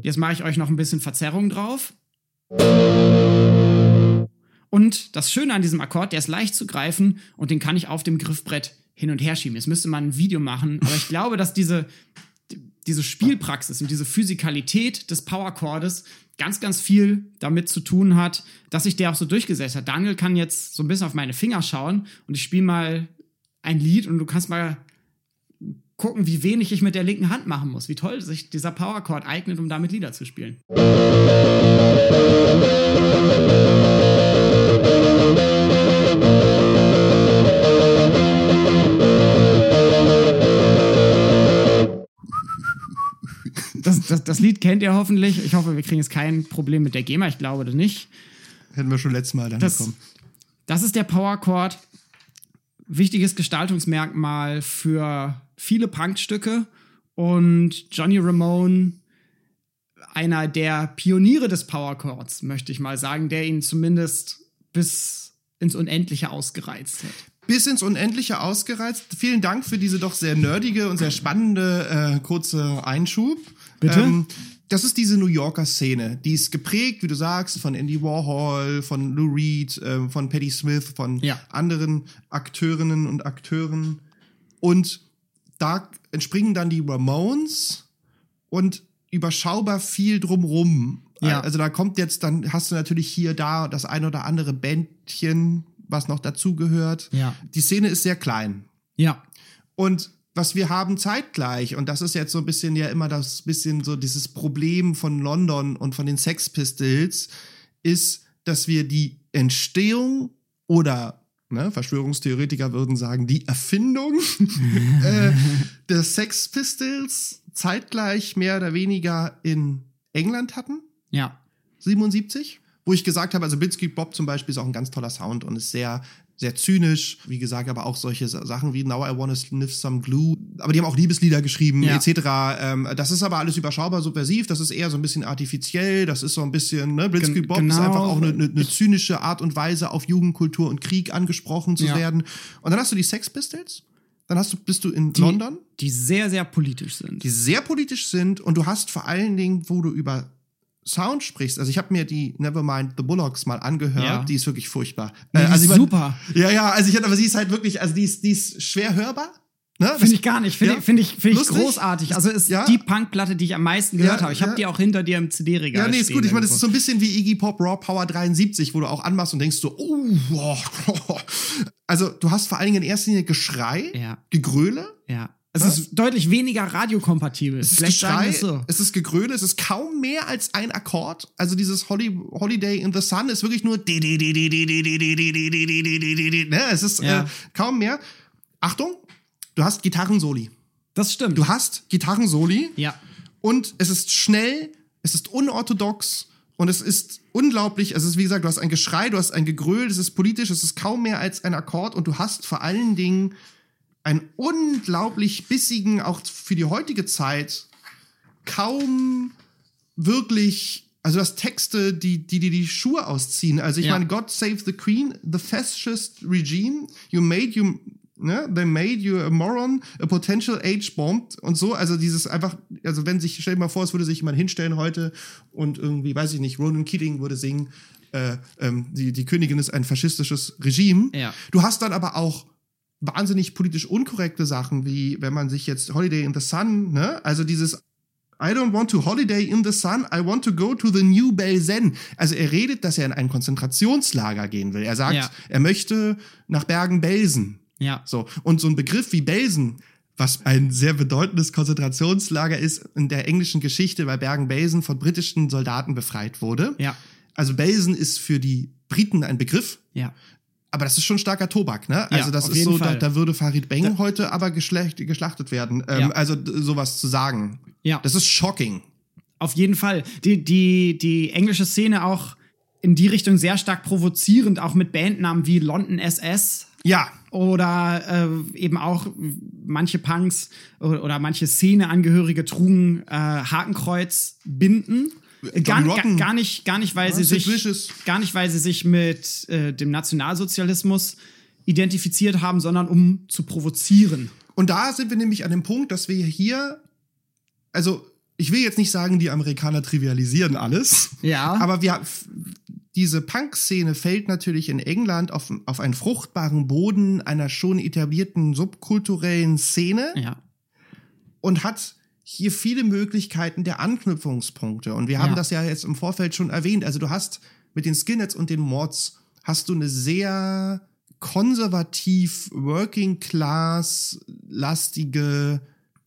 Jetzt mache ich euch noch ein bisschen Verzerrung drauf. Und das Schöne an diesem Akkord, der ist leicht zu greifen und den kann ich auf dem Griffbrett hin und her schieben. Jetzt müsste man ein Video machen, aber ich glaube, dass diese, diese Spielpraxis und diese Physikalität des Powerchordes ganz, ganz viel damit zu tun hat, dass sich der auch so durchgesetzt hat. Daniel kann jetzt so ein bisschen auf meine Finger schauen und ich spiele mal ein Lied und du kannst mal gucken, wie wenig ich mit der linken Hand machen muss. Wie toll sich dieser Powerchord eignet, um damit Lieder zu spielen. Das, das, das, Lied kennt ihr hoffentlich. Ich hoffe, wir kriegen jetzt kein Problem mit der GEMA. Ich glaube das nicht. Hätten wir schon letztes Mal dann das, bekommen. Das ist der Powerchord. Wichtiges Gestaltungsmerkmal für viele Punkstücke. Und Johnny Ramone, einer der Pioniere des Powerchords, möchte ich mal sagen, der ihn zumindest bis ins Unendliche ausgereizt hat bis ins Unendliche ausgereizt. Vielen Dank für diese doch sehr nerdige und sehr spannende äh, kurze Einschub. Bitte? Ähm, das ist diese New Yorker Szene. Die ist geprägt, wie du sagst, von Andy Warhol, von Lou Reed, äh, von Patti Smith, von ja. anderen Akteurinnen und Akteuren. Und da entspringen dann die Ramones und überschaubar viel drumrum. Ja. Also da kommt jetzt, dann hast du natürlich hier da das ein oder andere Bändchen, was noch dazugehört. Ja. Die Szene ist sehr klein. Ja. Und was wir haben zeitgleich, und das ist jetzt so ein bisschen ja immer das bisschen so dieses Problem von London und von den Sex Pistols, ist, dass wir die Entstehung oder ne, Verschwörungstheoretiker würden sagen, die Erfindung [laughs] äh, der Sex Pistols zeitgleich mehr oder weniger in England hatten. Ja. 77 wo ich gesagt habe, also Blitzkrieg Bob zum Beispiel ist auch ein ganz toller Sound und ist sehr, sehr zynisch. Wie gesagt, aber auch solche Sachen wie Now I Wanna Sniff Some Glue. Aber die haben auch Liebeslieder geschrieben, ja. etc. Ähm, das ist aber alles überschaubar, subversiv. Das ist eher so ein bisschen artifiziell. Das ist so ein bisschen, ne, Blitzkrieg Bob genau. ist einfach auch eine, eine, eine, zynische Art und Weise, auf Jugendkultur und Krieg angesprochen zu ja. werden. Und dann hast du die Sex Pistols. Dann hast du, bist du in die, London. Die sehr, sehr politisch sind. Die sehr politisch sind. Und du hast vor allen Dingen, wo du über Sound sprichst, also ich habe mir die Nevermind the Bullocks mal angehört, ja. die ist wirklich furchtbar. Nee, äh, also ist ich mein, super. Ja, ja, also ich aber sie ist halt wirklich, also die ist, die ist schwer hörbar. Ne? Finde ich gar nicht. Finde ja, ich, find ich, find ich großartig. Also ist ja. die Punkplatte, die ich am meisten gehört Ja, habe. Ich habe ja. die auch hinter dir im CD-Regal. Ja, nee, ist gut. Ich meine, das ist so ein bisschen wie Iggy Pop Raw Power 73, wo du auch anmachst und denkst so, oh, wow. [laughs] also du hast vor allen Dingen in erster Linie Geschrei, Ja. Gegröle, Ja. Es Was? ist deutlich weniger radiokompatibel. es ist Vielleicht Geschrei, es so. es ist Gegröle, es ist kaum mehr als ein Akkord. Also dieses Holly, Holiday in the Sun ist wirklich nur ne, es ist Ja. äh, kaum mehr. Achtung, du hast Gitarrensoli. Das stimmt. Du hast Gitarrensoli ja. und es ist schnell, es ist unorthodox und es ist unglaublich. Es ist, wie gesagt, du hast ein Geschrei, du hast ein Gegröl, es ist politisch, es ist kaum mehr als ein Akkord und du hast vor allen Dingen einen unglaublich bissigen, auch für die heutige Zeit, kaum wirklich, also das Texte, die die, die, die Schuhe ausziehen. Also ich Ja. meine, God save the Queen, the fascist regime, you made you, ne, they made you a moron, a potential age bomb und so. Also dieses einfach, also wenn sich, stell dir mal vor, es würde sich jemand hinstellen heute und irgendwie, weiß ich nicht, Ronan Keating würde singen, äh, ähm, die, die Königin ist ein faschistisches Regime. Ja. Du hast dann aber auch wahnsinnig politisch unkorrekte Sachen, wie wenn man sich jetzt Holiday in the Sun, ne? Also dieses I don't want to holiday in the sun, I want to go to the New Belsen. Also er redet, dass er in ein Konzentrationslager gehen will. Er sagt, Ja. er möchte nach Bergen-Belsen. Ja. So. Und so ein Begriff wie Belsen, was ein sehr bedeutendes Konzentrationslager ist in der englischen Geschichte, weil Bergen-Belsen von britischen Soldaten befreit wurde. Ja. Also Belsen ist für die Briten ein Begriff, Ja. Aber das ist schon starker Tobak, ne? Ja, Also das auf ist so, da, da würde Farid Beng heute aber geschlachtet werden. Ähm, Ja. Also sowas zu sagen. Ja. Das ist shocking. Auf jeden Fall. Die, die, die englische Szene auch in die Richtung sehr stark provozierend, auch mit Bandnamen wie London SS Ja, oder äh, eben auch manche Punks oder, oder manche Szeneangehörige trugen äh, Hakenkreuzbinden. Gar, Johnny gar, Rotten. gar nicht, gar nicht, weil Ja, sie sich, Vicious. gar nicht, weil sie sich mit äh, dem Nationalsozialismus identifiziert haben, sondern um zu provozieren. Und da sind wir nämlich an dem Punkt, dass wir hier, also ich will jetzt nicht sagen, die Amerikaner trivialisieren alles, Ja. aber wir, diese Punk-Szene fällt natürlich in England auf, auf einen fruchtbaren Boden einer schon etablierten subkulturellen Szene Ja. und hat hier viele Möglichkeiten der Anknüpfungspunkte. Und wir haben Ja. das ja jetzt im Vorfeld schon erwähnt. Also du hast mit den Skinheads und den Mods hast du eine sehr konservativ, working class lastige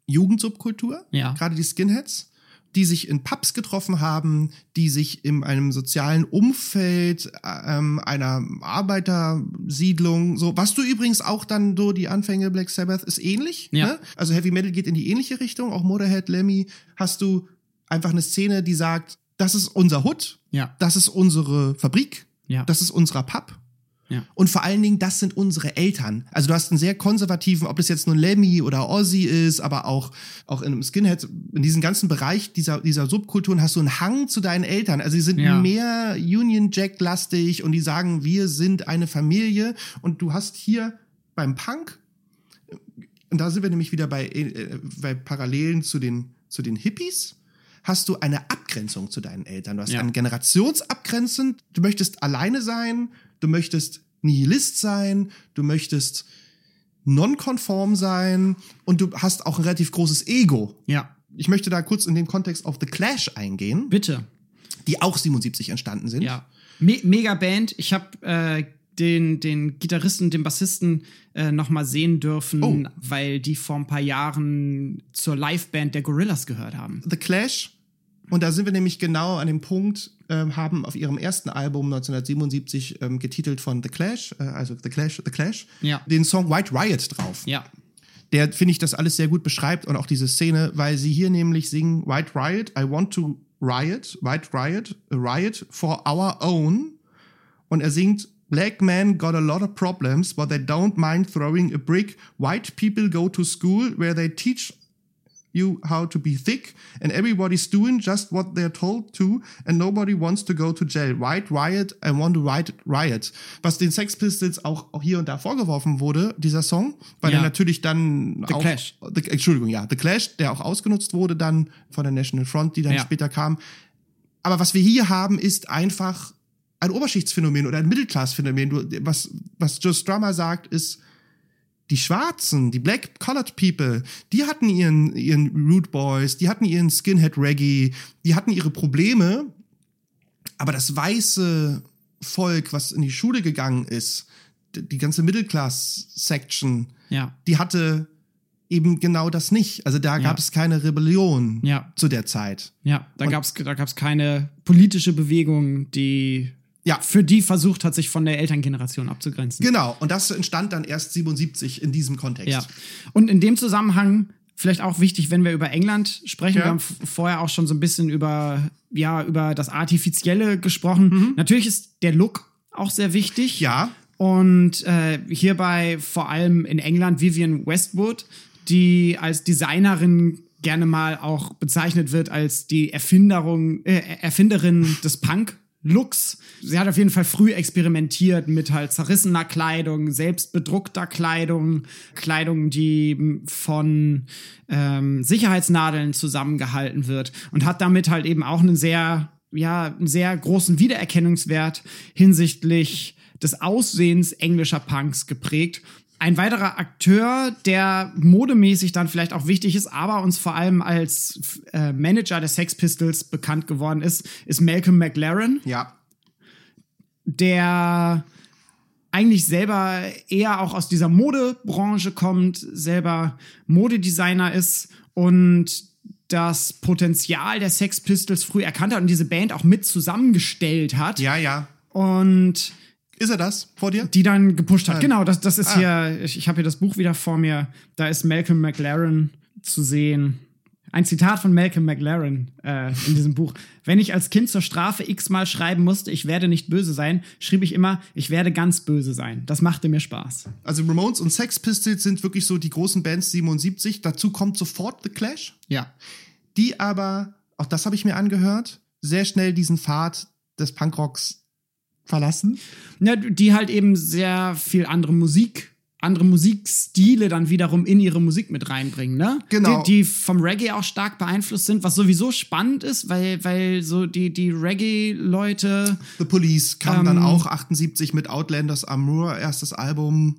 Jugendsubkultur. Ja. Gerade die Skinheads die sich in Pubs getroffen haben, die sich in einem sozialen Umfeld ähm, einer Arbeitersiedlung, so was du übrigens auch dann so die Anfänge Black Sabbath ist ähnlich. Ja. Ne? Also Heavy Metal geht in die ähnliche Richtung. Auch Motorhead, Lemmy, hast du einfach eine Szene, die sagt, das ist unser Hut, Ja. das ist unsere Fabrik, Ja. das ist unser Pub. Ja. Und vor allen Dingen, das sind unsere Eltern. Also du hast einen sehr konservativen, ob es jetzt nun Lemmy oder Ozzy ist, aber auch, auch in einem Skinhead, in diesem ganzen Bereich dieser, dieser Subkulturen hast du einen Hang zu deinen Eltern. Also sie sind Ja. mehr Union Jack-lastig und die sagen, wir sind eine Familie. Und du hast hier beim Punk, und da sind wir nämlich wieder bei, äh, bei Parallelen zu den, zu den Hippies, hast du eine Abgrenzung zu deinen Eltern. Du hast Ja. eine Generationsabgrenzung. Du möchtest alleine sein, du möchtest Nihilist sein, du möchtest nonkonform sein und du hast auch ein relativ großes Ego. Ja. Ich möchte da kurz in den Kontext auf The Clash eingehen, Bitte. die auch 77 entstanden sind. Ja. Me mega Band. Ich habe äh, den, den Gitarristen, den Bassisten äh, noch mal sehen dürfen, Oh. weil die vor ein paar Jahren zur Liveband der Gorillas gehört haben. The Clash. Und da sind wir nämlich genau an dem Punkt, ähm, haben auf ihrem ersten Album 1977 ähm, getitelt von The Clash, äh, also The Clash, The Clash, Ja. den Song White Riot drauf. Ja. Der, finde ich, das alles sehr gut beschreibt und auch diese Szene, weil sie hier nämlich singen White Riot, I want to riot, White Riot, a riot for our own. Und er singt, Black men got a lot of problems, but they don't mind throwing a brick. White people go to school where they teach you how to be thick and everybody's doing just what they're told to and nobody wants to go to jail. White riot, I want to riot, riot. Was den Sex Pistols auch, auch hier und da vorgeworfen wurde, dieser Song, weil Ja. er natürlich dann The auch, Clash. The, Entschuldigung, ja, The Clash, der auch ausgenutzt wurde dann von der National Front, die dann Ja. später kam. Aber was wir hier haben, ist einfach ein Oberschichtsphänomen oder ein Mittelklassphänomen. Was, was Joe Strummer sagt, ist, die Schwarzen, die Black Colored People, die hatten ihren, ihren Root Boys, die hatten ihren Skinhead Reggae, die hatten ihre Probleme, aber das weiße Volk, was in die Schule gegangen ist, die, ganze Mittelklass-Section, Ja. die hatte eben genau das nicht. Also da Ja. gab es keine Rebellion Ja. zu der Zeit. Ja. Da da gab's keine politische Bewegung, die Ja. für die versucht hat, sich von der Elterngeneration abzugrenzen. Genau, und das entstand dann erst 77 in diesem Kontext. Ja. Und in dem Zusammenhang vielleicht auch wichtig, wenn wir über England sprechen. Ja. Wir haben vorher auch schon so ein bisschen über, ja, über das Artifizielle gesprochen. Natürlich ist der Look auch sehr wichtig. Mhm. Ja. Und äh, hierbei vor allem in England Vivian Westwood, die als Designerin gerne mal auch bezeichnet wird als die Erfinderung, äh, Erfinderin des Punk. Looks. Sie hat auf jeden Fall früh experimentiert mit halt zerrissener Kleidung, selbst bedruckter Kleidung, Kleidung, die von ähm, Sicherheitsnadeln zusammengehalten wird und hat damit halt eben auch einen sehr ja einen sehr großen Wiedererkennungswert hinsichtlich des Aussehens englischer Punks geprägt. Ein weiterer Akteur, der modemäßig dann vielleicht auch wichtig ist, aber uns vor allem als äh, Manager der Sex Pistols bekannt geworden ist, ist Malcolm McLaren, Ja. der eigentlich selber eher auch aus dieser Modebranche kommt, selber Modedesigner ist und das Potenzial der Sex Pistols früh erkannt hat und diese Band auch mit zusammengestellt hat Ja, ja. und Ist er das vor dir? die dann gepusht hat. Genau, das, das ist Ah. hier, ich, ich habe hier das Buch wieder vor mir, da ist Malcolm McLaren zu sehen. Ein Zitat von Malcolm McLaren äh, in diesem Buch. Wenn ich als Kind zur Strafe x-mal schreiben musste, ich werde nicht böse sein, schrieb ich immer, ich werde ganz böse sein. Das machte mir Spaß. Also Ramones und Sex Pistols sind wirklich so die großen Bands 77. Dazu kommt sofort The Clash, Ja. die aber, auch das habe ich mir angehört, sehr schnell diesen Pfad des Punkrocks verlassen. Ja, die halt eben sehr viel andere Musik, andere Musikstile dann wiederum in ihre Musik mit reinbringen, ne? Genau. Die, die vom Reggae auch stark beeinflusst sind, was sowieso spannend ist, weil, weil so die, die Reggae-Leute, The Police kam dann Ähm. auch 78 mit Outlanders Amour, erstes Album.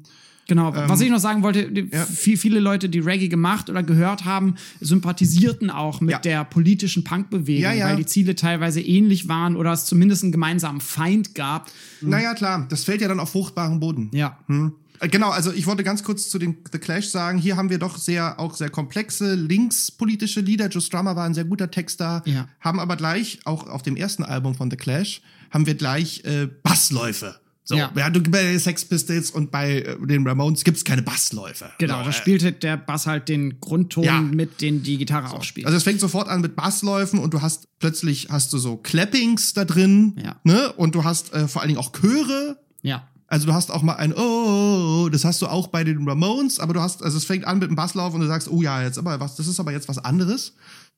Genau, was ich noch sagen wollte, Ähm, ja. viel, viele Leute, die Reggae gemacht oder gehört haben, sympathisierten auch mit Ja. der politischen Punkbewegung, Ja, weil die Ziele teilweise ähnlich waren oder es zumindest einen gemeinsamen Feind gab. Naja, klar, das fällt ja dann auf fruchtbaren Boden. Ja. Hm. Äh, Genau, also ich wollte ganz kurz zu den The Clash sagen, hier haben wir doch sehr, auch sehr komplexe linkspolitische Lieder. Joe Strummer war ein sehr guter Texter, Ja. haben aber gleich, auch auf dem ersten Album von The Clash, haben wir gleich äh, Bassläufe. So, Ja. ja. du, bei den Sex Pistols und bei äh, den Ramones gibt's keine Bassläufe. Genau, so, da äh, spielte der Bass halt den Grundton Ja. mit, den die Gitarre auch spielt. Also es fängt sofort an mit Bassläufen und du hast plötzlich hast du so Clappings da drin, Ja. ne? Und du hast äh, vor allen Dingen auch Chöre. ja. Also du hast auch mal ein oh, das hast du auch bei den Ramones, aber du hast, also es fängt an mit dem Basslauf und du sagst, oh ja, jetzt aber was, das ist aber jetzt was anderes.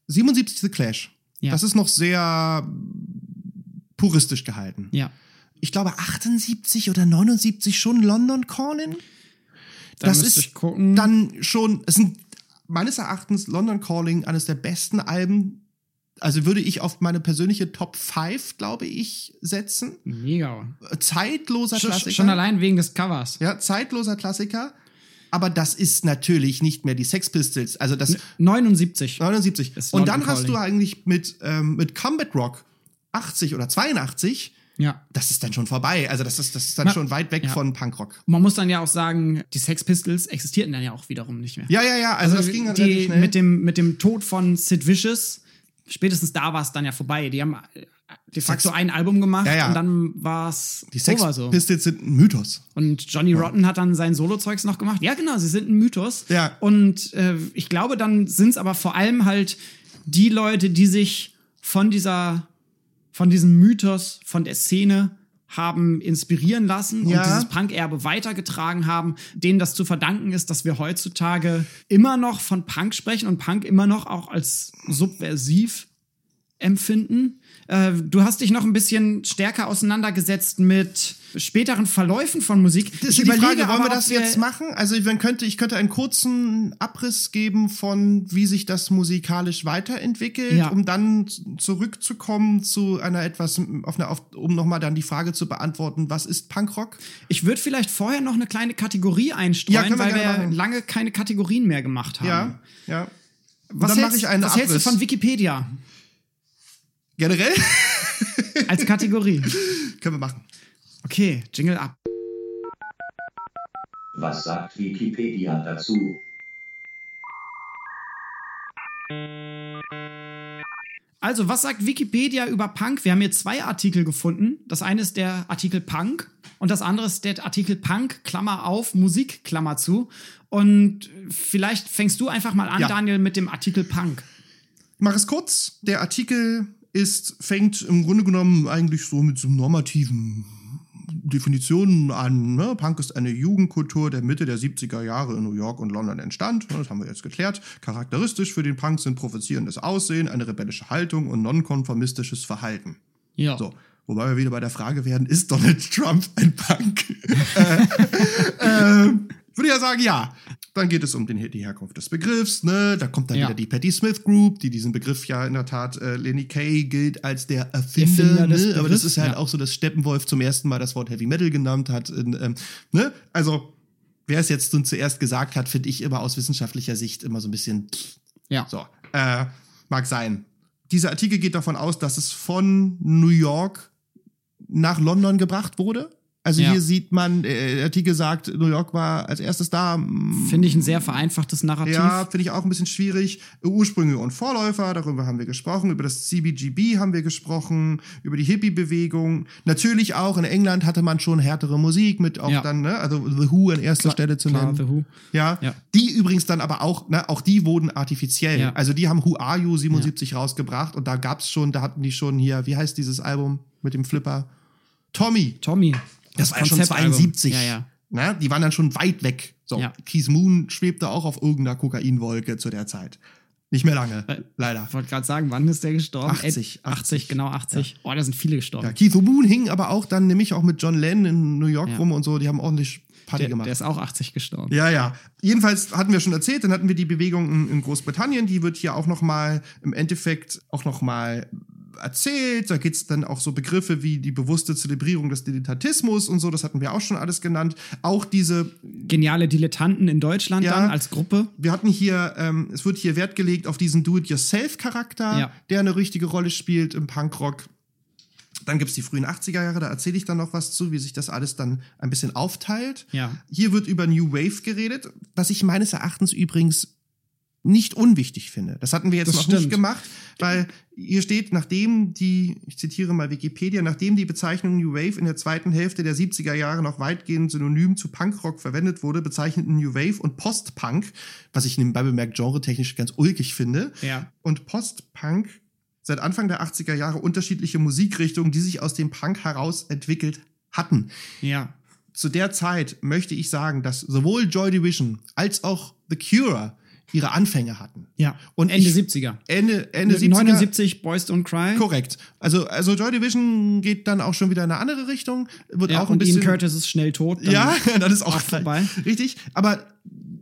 77 The Clash. Ja. Das ist noch sehr puristisch gehalten. Ja. Ich glaube 78 oder 79 schon London Calling. Da das ist dann schon, es sind meines Erachtens London Calling eines der besten Alben. Also würde ich auf meine persönliche Top 5, glaube ich, setzen. Mega. Zeitloser Schon, Klassiker. schon allein wegen des Covers. Ja, zeitloser Klassiker. Aber das ist natürlich nicht mehr die Sex Pistols. Also das 79. 79. Ist Und dann hast du eigentlich mit, ähm, mit Combat Rock 80 oder 82, Ja. das ist dann schon vorbei. Also das ist, das ist dann Na, schon weit weg ja. von Punkrock. Man muss dann ja auch sagen, die Sex Pistols existierten dann ja auch wiederum nicht mehr. Ja, ja, ja. Also, das ging dann die, relativ schnell. mit dem mit dem Tod von Sid Vicious, spätestens da war es dann ja vorbei. Die haben äh, de facto Sex- ein Album gemacht Ja, ja. und dann war es die Sex over so. Pistols sind ein Mythos. Und Johnny Rotten hat dann sein Solo-Zeugs noch gemacht. Ja, genau, sie sind ein Mythos. Ja. Und äh, ich glaube, dann sind es aber vor allem halt die Leute, die sich von dieser, von diesem Mythos, von der Szene haben inspirieren lassen Ja. und dieses Punk-Erbe weitergetragen haben, denen das zu verdanken ist, dass wir heutzutage immer noch von Punk sprechen und Punk immer noch auch als subversiv empfinden. Äh, du hast dich noch ein bisschen stärker auseinandergesetzt mit späteren Verläufen von Musik. Das ist Ich die Frage, überlege wollen wir das jetzt machen? Also man könnte, ich könnte einen kurzen Abriss geben von, wie sich das musikalisch weiterentwickelt, Ja. um dann zurückzukommen zu einer etwas, auf eine, auf, um nochmal dann die Frage zu beantworten, was ist Punkrock? Ich würde vielleicht vorher noch eine kleine Kategorie Ja, einstreuen, wir weil wir machen. lange keine Kategorien mehr gemacht haben. Ja, ja. Und Was, hältst, was hältst du von Wikipedia Generell als Kategorie? [laughs] können wir machen. Okay, Jingle ab. Was sagt Wikipedia dazu? Also, was sagt Wikipedia über Punk? Wir haben hier zwei Artikel gefunden. Das eine ist der Artikel Punk und das andere ist der Artikel Punk, Klammer auf, Musik, Klammer zu. Und vielleicht fängst du einfach mal an, Ja. Daniel, mit dem Artikel Punk. Ich mache es kurz. Der Artikel ist, fängt im Grunde genommen eigentlich so mit so normativen Definitionen an. Ne? Punk ist eine Jugendkultur der Mitte der 70er Jahre in New York und London entstand. Ne, Das haben wir jetzt geklärt. Charakteristisch für den Punk sind provozierendes Aussehen, eine rebellische Haltung und nonkonformistisches Verhalten. Ja. So. Wobei wir wieder bei der Frage werden, ist Donald Trump ein Punk? [laughs] äh, äh, würde ja sagen, ja. Dann geht es um den, die Herkunft des Begriffs, ne? Da kommt dann Ja. wieder die Patti Smith Group, die diesen Begriff ja in der Tat, äh, Lenny Kay gilt als der Erfinder, Erfinder ne? Aber das Begriffs, ist halt ja. auch so, dass Steppenwolf zum ersten Mal das Wort Heavy Metal genannt hat. In, ähm, ne? Also, wer es jetzt nun zuerst gesagt hat, finde ich immer aus wissenschaftlicher Sicht immer so ein bisschen Ja. so, äh, mag sein. Dieser Artikel geht davon aus, dass es von New York nach London gebracht wurde. Also Ja. hier sieht man, äh, der Artikel sagt, New York war als erstes da. Finde ich ein sehr vereinfachtes Narrativ. Ja, finde ich auch ein bisschen schwierig. Ursprünge und Vorläufer, darüber haben wir gesprochen. Über das CBGB haben wir gesprochen. Über die Hippie-Bewegung. Natürlich auch in England hatte man schon härtere Musik mit auch Ja. dann, ne, also The Who an erster Stelle zu Klar, nennen. The Who. Ja, Ja. die übrigens dann aber auch, ne, auch die wurden artifiziell. Ja. Also die haben Who Are You 77 rausgebracht und da gab's schon, da hatten die schon hier, wie heißt dieses Album mit dem Flipper? Tommy. Tommy. Das, war ja schon Konzeptalbum. 72. Ja, ja. Ne, die waren dann schon weit weg. So, Ja. Keith Moon schwebte auch auf irgendeiner Kokainwolke zu der Zeit. Nicht mehr lange, Äh, leider. Ich wollte gerade sagen, wann ist der gestorben? 80, Äh, 80, genau 80. Oh, da sind viele gestorben. Ja, Keith Moon hing aber auch dann nämlich auch mit John Lennon in New York Ja. rum und so. Die haben ordentlich Party der, gemacht. der ist auch 80 gestorben. Ja, ja. Jedenfalls hatten wir schon erzählt, dann hatten wir die Bewegung in, in Großbritannien, die wird hier auch noch mal im Endeffekt auch noch mal erzählt. Da geht's dann auch so Begriffe wie die bewusste Zelebrierung des Dilettantismus und so, das hatten wir auch schon alles genannt. Auch diese, Geniale Dilettanten in Deutschland Ja. dann als Gruppe. wir hatten hier, ähm, es wird hier Wert gelegt auf diesen Do-it-yourself-Charakter, Ja. der eine richtige Rolle spielt im Punkrock. Dann gibt's die frühen 80er Jahre, da erzähle ich dann noch was zu, wie sich das alles dann ein bisschen aufteilt. Ja. Hier wird über New Wave geredet, was ich meines Erachtens übrigens nicht unwichtig finde. Das hatten wir jetzt Das noch stimmt. nicht gemacht, weil hier steht, nachdem die, ich zitiere mal Wikipedia, nachdem die Bezeichnung New Wave in der zweiten Hälfte der 70er Jahre noch weitgehend synonym zu Punkrock verwendet wurde, bezeichneten New Wave und Post-Punk, was ich nebenbei bemerkt genretechnisch ganz ulkig finde, Ja. und Post-Punk seit Anfang der 80er Jahre unterschiedliche Musikrichtungen, die sich aus dem Punk heraus entwickelt hatten Ja. zu der Zeit möchte ich sagen, dass sowohl Joy Division als auch The Cure ihre Anfänge hatten. Ja. Und Ende ich- 70er. Ende, Ende 70er. 79 Boys Don't Cry. Korrekt. Also, also Joy Division geht dann auch schon wieder in eine andere Richtung. Wird Ja, auch ein und Ian bisschen. Curtis ist schnell tot. dann- ja, [laughs] das ist auch auch vorbei. [laughs] Richtig. Aber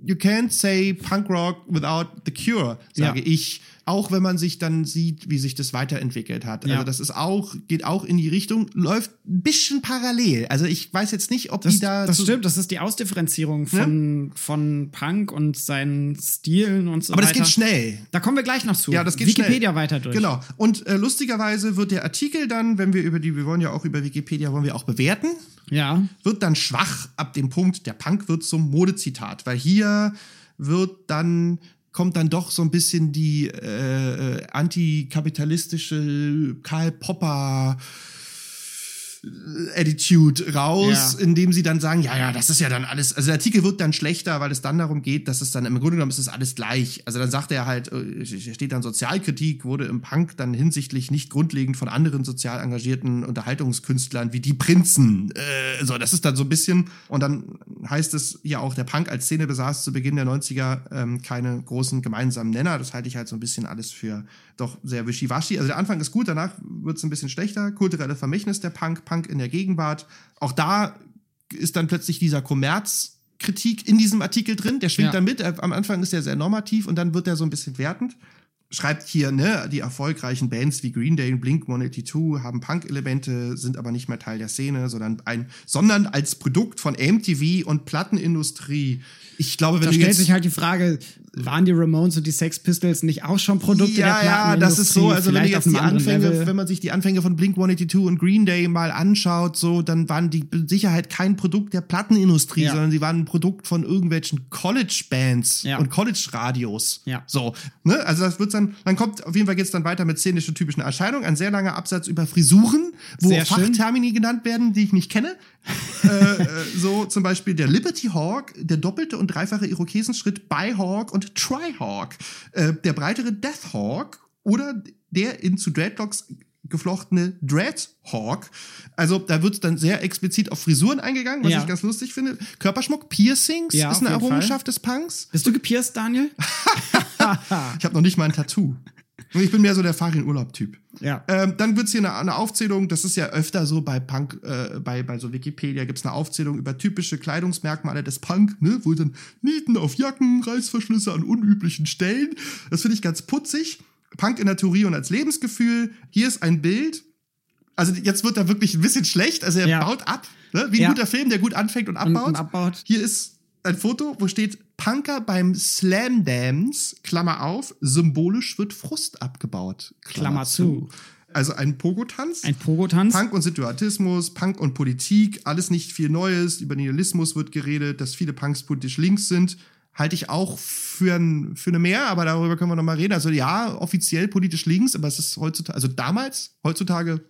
you can't say Punk Rock without The Cure, sage Ja. ich. Auch wenn man sich dann sieht, wie sich das weiterentwickelt hat. Ja. Also das ist auch, geht auch in die Richtung, läuft ein bisschen parallel. Also ich weiß jetzt nicht, ob Das, die da. das stimmt, das ist die Ausdifferenzierung von, von Punk und seinen Stilen und so Aber das weiter. geht schnell. Da kommen wir gleich noch zu. Ja, das geht Wikipedia schnell. weiter durch. Genau. Und äh, lustigerweise wird der Artikel dann, wenn wir über die, wir wollen ja auch über Wikipedia, wollen wir auch bewerten, Ja. wird dann schwach ab dem Punkt, der Punk wird zum Modezitat, weil hier wird dann kommt dann doch so ein bisschen die äh, äh, antikapitalistische Karl Popper Attitude raus, Ja. indem sie dann sagen, ja, ja, das ist ja dann alles, also der Artikel wird dann schlechter, weil es dann darum geht, dass es dann im Grunde genommen ist es alles gleich. Also dann sagt er halt, äh, steht dann Sozialkritik wurde im Punk dann hinsichtlich nicht grundlegend von anderen sozial engagierten Unterhaltungskünstlern wie die Prinzen. Äh, so, das ist dann so ein bisschen und dann heißt es ja auch, der Punk als Szene besaß zu Beginn der 90er ähm, keine großen gemeinsamen Nenner. Das halte ich halt so ein bisschen alles für doch sehr wischiwaschi. Also der Anfang ist gut, danach wird es ein bisschen schlechter. Kulturelle Vermächtnis der Punk, Punk in der Gegenwart. Auch da ist dann plötzlich dieser Kommerzkritik in diesem Artikel drin. Der schwingt Ja. mit. Er- Am Anfang ist er sehr normativ und dann wird er so ein bisschen wertend. Schreibt hier, ne, die erfolgreichen Bands wie Green Day und Blink 182 haben Punk-Elemente, sind aber nicht mehr Teil der Szene, sondern ein, sondern als Produkt von MTV und Plattenindustrie. Ich glaube, wenn Da du stellt jetzt sich halt die Frage, waren die Ramones und die Sex Pistols nicht auch schon Produkte ja, der ja, das ist so. Also wenn jetzt die Anfänge, Level. wenn man sich die Anfänge von Blink 182 und Green Day mal anschaut, so, dann waren die mit Sicherheit kein Produkt der Plattenindustrie, Ja. sondern sie waren ein Produkt von irgendwelchen College-Bands Ja. und College-Radios. Ja. So, ne? Also das wird dann, dann kommt auf jeden Fall geht's dann weiter mit szenischen typischen Erscheinungen. Ein sehr langer Absatz über Frisuren, wo Sehr schön. Fachtermini genannt werden, die ich nicht kenne. Äh, äh, so zum Beispiel der Liberty Hawk, der doppelte und dreifache Irokesenschritt Byhawk und Trihawk, äh, der breitere Death Hawk oder der in zu Dreadlocks geflochtene Dreadhawk. Also da wird dann sehr explizit auf Frisuren eingegangen, was Ja. ich ganz lustig finde. Körperschmuck, Piercings Ja, ist eine Errungenschaft des Punks. Bist du gepierst, Daniel? [laughs] Ich habe noch nicht mal ein Tattoo. Ich bin mehr so der Fahr-in-Urlaub-Typ. Ja. Ähm, dann wird's hier eine, eine Aufzählung, das ist ja öfter so bei Punk, äh, bei, bei so Wikipedia gibt's eine Aufzählung über typische Kleidungsmerkmale des Punk, ne, wo dann Nieten auf Jacken, Reißverschlüsse an unüblichen Stellen. Das finde ich ganz putzig. Punk in der Theorie und als Lebensgefühl. Hier ist ein Bild. Also jetzt wird er wirklich ein bisschen schlecht. Also er Ja. baut ab, ne? wie ein Ja. guter Film, der gut anfängt und Und, abbaut. und abbaut. Hier ist ein Foto, wo steht Punker beim Slam Dance, Klammer auf, symbolisch wird Frust abgebaut. Klammer zu. Also ein Pogo-Tanz. Ein Pogo-Tanz. Punk und Situatismus, Punk und Politik, alles nicht viel Neues. Über Nihilismus wird geredet, dass viele Punks politisch links sind. Halte ich auch für, ein, für eine Mehr, aber darüber können wir noch mal reden. Also ja, offiziell politisch links, aber es ist heutzutage, also damals, heutzutage,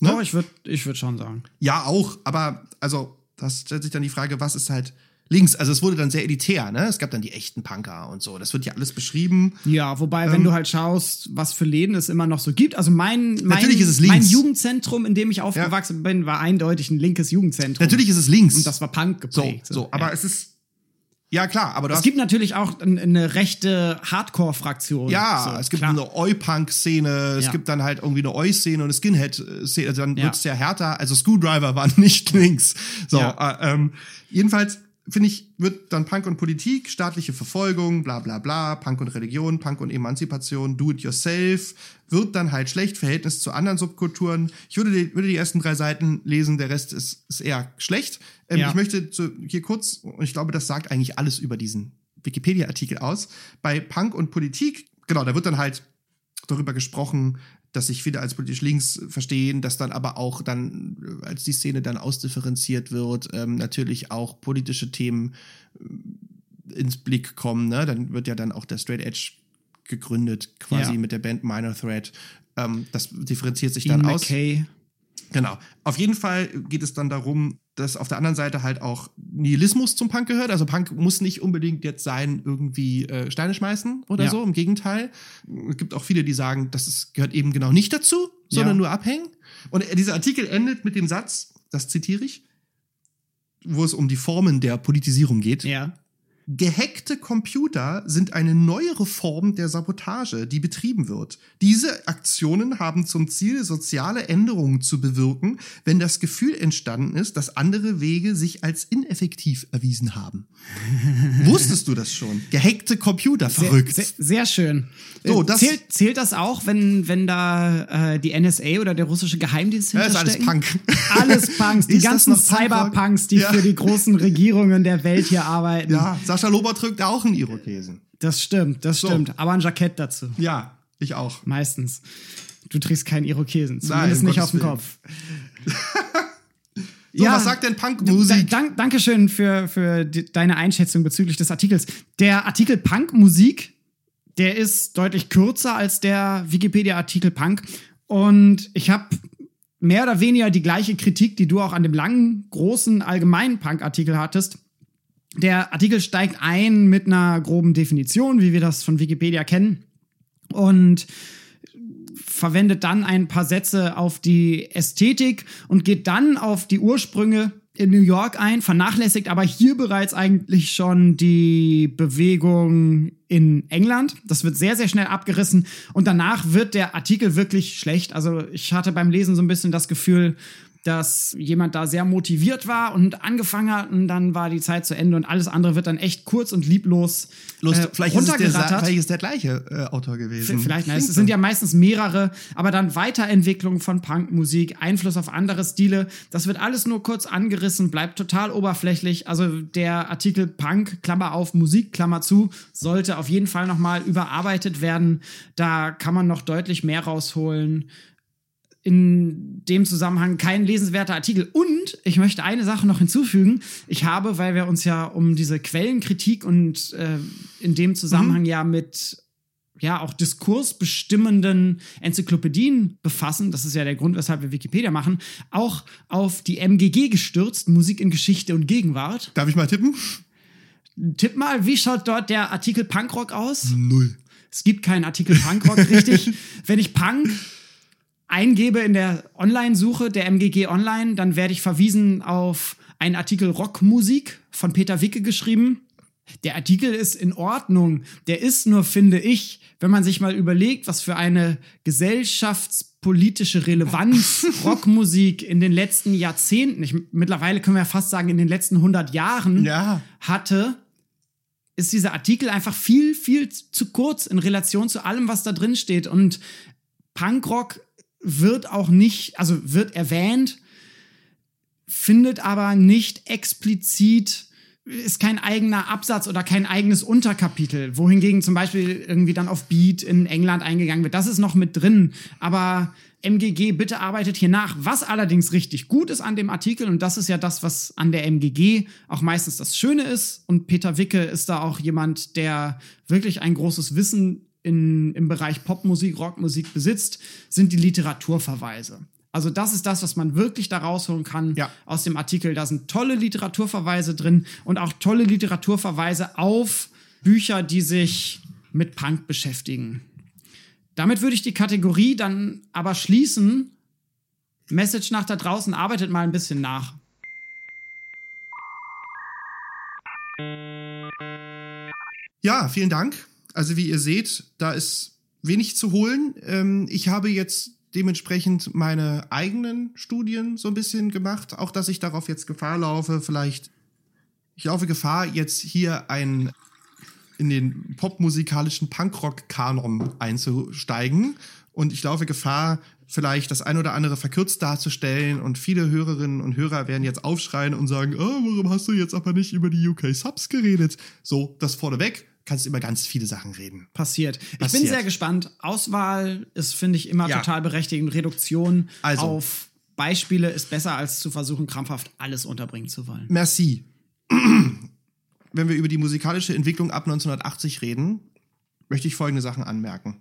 ne? Doch, ich würde ich würd schon sagen. Ja, auch, aber also, das stellt sich dann die Frage, was ist halt links? Also es wurde dann sehr elitär, ne? Es gab dann die echten Punker und so. Das wird ja alles beschrieben. Ja, wobei, Ähm, wenn du halt schaust, was für Läden es immer noch so gibt. Also mein, mein, Natürlich ist es links. mein Jugendzentrum, in dem ich aufgewachsen bin, war eindeutig ein linkes Jugendzentrum. Natürlich ist es links. Und das war Punk so, geprägt. so, aber ja. es ist ja klar, aber es gibt natürlich auch ein- eine rechte Hardcore-Fraktion. Ja, So, es gibt klar. eine Oi-Punk-Szene, es Ja. gibt dann halt irgendwie eine Oi-Szene und eine Skinhead-Szene, also dann Ja. wird's ja härter. Also Screwdriver [laughs] waren nicht links. So, Ja. äh, ähm, jedenfalls finde ich, wird dann Punk und Politik, staatliche Verfolgung, bla bla bla, Punk und Religion, Punk und Emanzipation, Do-it-yourself, wird dann halt schlecht, Verhältnis zu anderen Subkulturen. Ich würde die, würde die ersten drei Seiten lesen, der Rest ist, ist eher schlecht. Ähm, Ja. Ich möchte zu, hier kurz, und ich glaube, das sagt eigentlich alles über diesen Wikipedia-Artikel aus. Bei Punk und Politik, genau, da wird dann halt darüber gesprochen, dass sich viele als politisch links verstehen, dass dann aber auch dann, äh, als die Szene dann ausdifferenziert wird, ähm, natürlich auch politische Themen äh, ins Blick kommen. Ne? Dann wird ja dann auch der Straight Edge gegründet, quasi Ja. mit der Band Minor Threat. Ähm, das differenziert sich Ian dann aus. McKay. Genau. Auf jeden Fall geht es dann darum, dass auf der anderen Seite halt auch Nihilismus zum Punk gehört. Also Punk muss nicht unbedingt jetzt sein, irgendwie äh, Steine schmeißen oder Ja. so. Im Gegenteil. Es gibt auch viele, die sagen, das ist, gehört eben genau nicht dazu, sondern Ja. nur abhängen. Und äh, dieser Artikel endet mit dem Satz, das zitiere ich, wo es um die Formen der Politisierung geht. Ja. Gehackte Computer sind eine neuere Form der Sabotage, die betrieben wird. Diese Aktionen haben zum Ziel, soziale Änderungen zu bewirken, wenn das Gefühl entstanden ist, dass andere Wege sich als ineffektiv erwiesen haben. [laughs] Wusstest du das schon? Gehackte Computer, verrückt. Sehr, sehr, sehr schön. So, das- zählt, zählt das auch, wenn, wenn da äh, die NSA oder der russische Geheimdienst Ja, ist alles hinterstecken? Punk. Alles Punks, die Ist ganzen? Cyberpunks, die Ja. für die großen Regierungen der Welt hier arbeiten. ja, Sascha Lober drückt auch einen Irokesen. Das stimmt, das So. stimmt. Aber ein Jackett dazu. Ja, ich auch. Meistens. Du trägst keinen Irokesen, Nein, zumindest um nicht Gottes auf dem. Kopf. [laughs] So, was sagt denn Punkmusik? Da, dank, Dankeschön für, für die, deine Einschätzung bezüglich des Artikels. Der Artikel Punkmusik, der ist deutlich kürzer als der Wikipedia-Artikel Punk. Und ich habe mehr oder weniger die gleiche Kritik, die du auch an dem langen, großen, allgemeinen Punk-Artikel hattest. Der Artikel steigt ein mit einer groben Definition, wie wir das von Wikipedia kennen. Und verwendet dann ein paar Sätze auf die Ästhetik und geht dann auf die Ursprünge in New York ein, vernachlässigt aber hier bereits eigentlich schon die Bewegung in England. Das wird sehr, sehr schnell abgerissen und danach wird der Artikel wirklich schlecht. Also ich hatte beim Lesen so ein bisschen das Gefühl, dass jemand da sehr motiviert war und angefangen hat und dann war die Zeit zu Ende und alles andere wird dann echt kurz und lieblos Lust, äh, vielleicht, ist es der, runtergerattert. vielleicht ist der gleiche äh, Autor gewesen. Vielleicht, nein, es sind ja meistens mehrere, aber dann Weiterentwicklung von Punkmusik, Einfluss auf andere Stile, das wird alles nur kurz angerissen, bleibt total oberflächlich. Also der Artikel Punk, Klammer auf, Musik, Klammer zu, sollte auf jeden Fall nochmal überarbeitet werden. Da kann man noch deutlich mehr rausholen. In dem Zusammenhang kein lesenswerter Artikel. Und ich möchte eine Sache noch hinzufügen. Ich habe, weil wir uns ja um diese Quellenkritik und äh, in dem Zusammenhang ja mit ja auch diskursbestimmenden Enzyklopädien befassen, das ist ja der Grund, weshalb wir Wikipedia machen, auch auf die MGG gestürzt, Musik in Geschichte und Gegenwart. Darf ich mal tippen? Tipp mal, wie schaut dort der Artikel Punkrock aus? Null. Es gibt keinen Artikel Punkrock, richtig. [laughs] Wenn ich Punk eingebe in der Online-Suche der MGG Online, dann werde ich verwiesen auf einen Artikel Rockmusik von Peter Wicke geschrieben. Der Artikel ist in Ordnung. Der ist nur, finde ich, wenn man sich mal überlegt, was für eine gesellschaftspolitische Relevanz [laughs] Rockmusik in den letzten Jahrzehnten, ich, mittlerweile können wir ja fast sagen, in den letzten 100 Jahren Ja. hatte, ist dieser Artikel einfach viel, viel zu kurz in Relation zu allem, was da drin steht. Und Punkrock wird auch nicht, also wird erwähnt, findet aber nicht explizit, ist kein eigener Absatz oder kein eigenes Unterkapitel, wohingegen zum Beispiel irgendwie dann auf Beat in England eingegangen wird. Das ist noch mit drin, aber MGG, bitte arbeitet hier nach. Was allerdings richtig gut ist an dem Artikel, und das ist ja das, was an der MGG auch meistens das Schöne ist, und Peter Wicke ist da auch jemand, der wirklich ein großes Wissen in, im Bereich Popmusik, Rockmusik besitzt, sind die Literaturverweise. Also das ist das, was man wirklich da rausholen kann Ja. aus dem Artikel. Da sind tolle Literaturverweise drin und auch tolle Literaturverweise auf Bücher, die sich mit Punk beschäftigen. Damit würde ich die Kategorie dann aber schließen. Message nach da draußen, arbeitet mal ein bisschen nach. Ja, vielen Dank. Also wie ihr seht, da ist wenig zu holen. Ähm, ich habe jetzt dementsprechend meine eigenen Studien so ein bisschen gemacht. Auch dass ich darauf jetzt Gefahr laufe, vielleicht, ich laufe Gefahr, jetzt hier ein in den popmusikalischen Punkrock-Kanon einzusteigen. Und ich laufe Gefahr, vielleicht das ein oder andere verkürzt darzustellen. Und viele Hörerinnen und Hörer werden jetzt aufschreien und sagen, oh, warum hast du jetzt aber nicht über die UK-Subs geredet? So, das vorneweg. Kannst über ganz viele Sachen reden. Passiert. Ich bin Passiert. sehr gespannt. Auswahl ist, finde ich, immer Ja. total berechtigt. Und Reduktion Also. auf Beispiele ist besser, als zu versuchen, krampfhaft alles unterbringen zu wollen. Merci. [clears throat] Wenn wir über die musikalische Entwicklung ab 1980 reden, möchte ich folgende Sachen anmerken.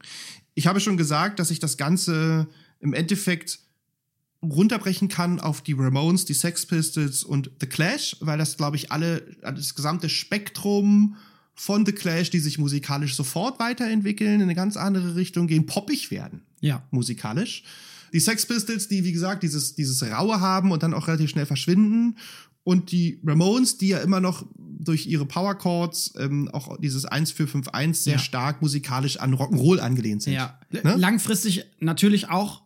Ich habe schon gesagt, dass ich das Ganze im Endeffekt runterbrechen kann auf die Ramones, die Sex Pistols und The Clash, weil das, glaube ich, alle, das gesamte Spektrum von The Clash, die sich musikalisch sofort weiterentwickeln, in eine ganz andere Richtung gehen, poppig werden Ja. musikalisch. Die Sex Pistols, die, wie gesagt, dieses, dieses Raue haben und dann auch relativ schnell verschwinden. Und die Ramones, die ja immer noch durch ihre Power Chords, ähm, auch dieses 1451 sehr Ja. stark musikalisch an Rock'n'Roll angelehnt sind. Ja. Ne? Langfristig natürlich auch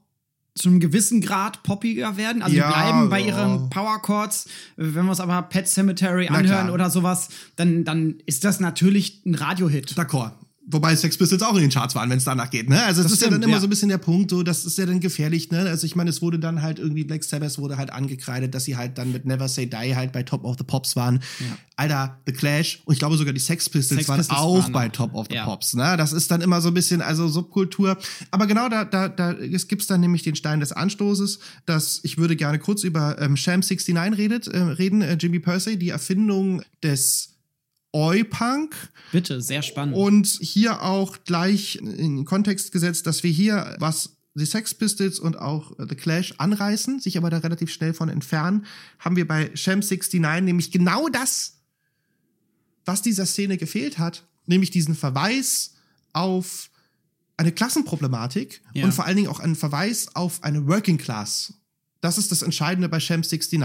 zu einem gewissen Grad poppiger werden. Also Ja, die bleiben bei ihren Power Chords. Wenn wir uns aber Pet Cemetery anhören oder sowas, dann, dann ist das natürlich ein Radiohit. D'accord. Wobei Sex Pistols auch in den Charts waren, wenn es danach geht, ne? Also es Das ist ja dann stimmt, immer ja. so ein bisschen der Punkt, so, das ist ja dann gefährlich, ne? Also ich meine, es wurde dann halt irgendwie, Black Sabbath wurde halt angekreidet, dass sie halt dann mit Never Say Die halt bei Top of the Pops waren. Alter, The Clash und ich glaube sogar die Sex Pistols Sex waren Pistols auch waren bei. Top of the Ja. Pops, ne? Das ist dann immer so ein bisschen, also Subkultur. Aber genau da, da, da es gibt's dann nämlich den Stein des Anstoßes, dass ich würde gerne kurz über ähm, Sham 69 redet, äh, reden, äh, Jimmy Percy, die Erfindung des Oi-Punk. Bitte, sehr spannend. Und hier auch gleich in den Kontext gesetzt, dass wir hier was die Sex Pistols und auch The Clash anreißen, sich aber da relativ schnell von entfernen, haben wir bei Sham 69 nämlich genau das, was dieser Szene gefehlt hat, nämlich diesen Verweis auf eine Klassenproblematik Ja. und vor allen Dingen auch einen Verweis auf eine Working Class. Das ist das Entscheidende bei Sham 69.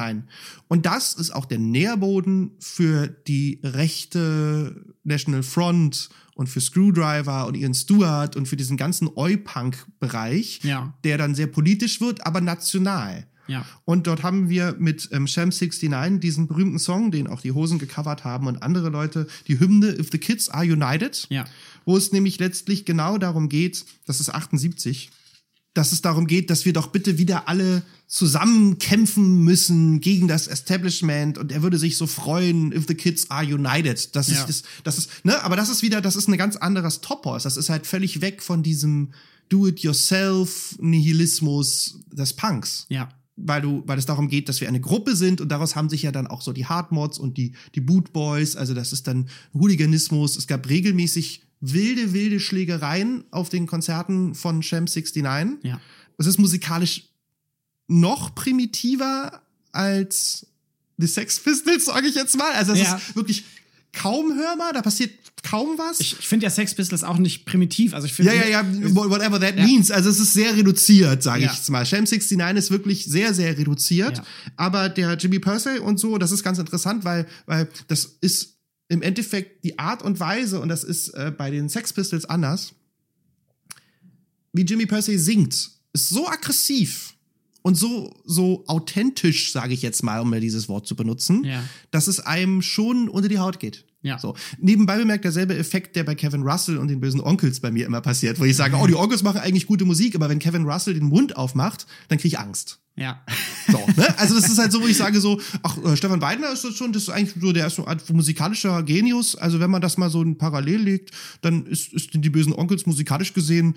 Und das ist auch der Nährboden für die rechte National Front und für Screwdriver und Ian Stewart und für diesen ganzen Oi-Punk-Bereich, Ja. der dann sehr politisch wird, aber national. Ja. Und dort haben wir mit ähm, Sham 69 diesen berühmten Song, den auch die Hosen gecovert haben und andere Leute, die Hymne If the Kids Are United, Ja. wo es nämlich letztlich genau darum geht, das ist 78, dass es darum geht, dass wir doch bitte wieder alle zusammen kämpfen müssen gegen das Establishment und er würde sich so freuen, if the kids are united. Das Ja. ist, das, das ist, ne, aber das ist wieder, das ist ein ganz anderes Topos. Das ist halt völlig weg von diesem Do-it-yourself-Nihilismus des Punks Ja. weil du, weil es darum geht, dass wir eine Gruppe sind und daraus haben sich ja dann auch so die Hardmods und die, die Boot Boys, also das ist dann Hooliganismus. Es gab regelmäßig wilde, wilde Schlägereien auf den Konzerten von Sham 69. Ja. Es ist musikalisch noch primitiver als die Sex Pistols, sage ich jetzt mal. Also es Ja. ist wirklich kaum hörbar, da passiert kaum was. Ich, ich finde ja Sex Pistols auch nicht primitiv. Also ich finde. Ja, ja, ja, whatever that Ja. means. Also es ist sehr reduziert, sage Ja. ich jetzt mal. Sham 69 ist wirklich sehr, sehr reduziert. Ja. Aber der Jimmy Purcell und so, das ist ganz interessant, weil, weil das ist im Endeffekt die Art und Weise, und das ist äh, bei den Sex Pistols anders, wie Jimmy Percy singt, ist so aggressiv und so, so authentisch, sage ich jetzt mal, um mir dieses Wort zu benutzen, Ja. dass es einem schon unter die Haut geht. Ja. So. Nebenbei bemerkt derselbe Effekt, der bei Kevin Russell und den bösen Onkels bei mir immer passiert, wo ich sage, oh, die Onkels machen eigentlich gute Musik, aber wenn Kevin Russell den Mund aufmacht, dann kriege ich Angst. Ja. So, ne? Also das ist halt so, wo ich sage so, ach, äh, Stefan Weidner ist das schon, das ist eigentlich so, der ist so ein musikalischer Genius. Also wenn man das mal so ein Parallel legt, dann ist, ist die bösen Onkels musikalisch gesehen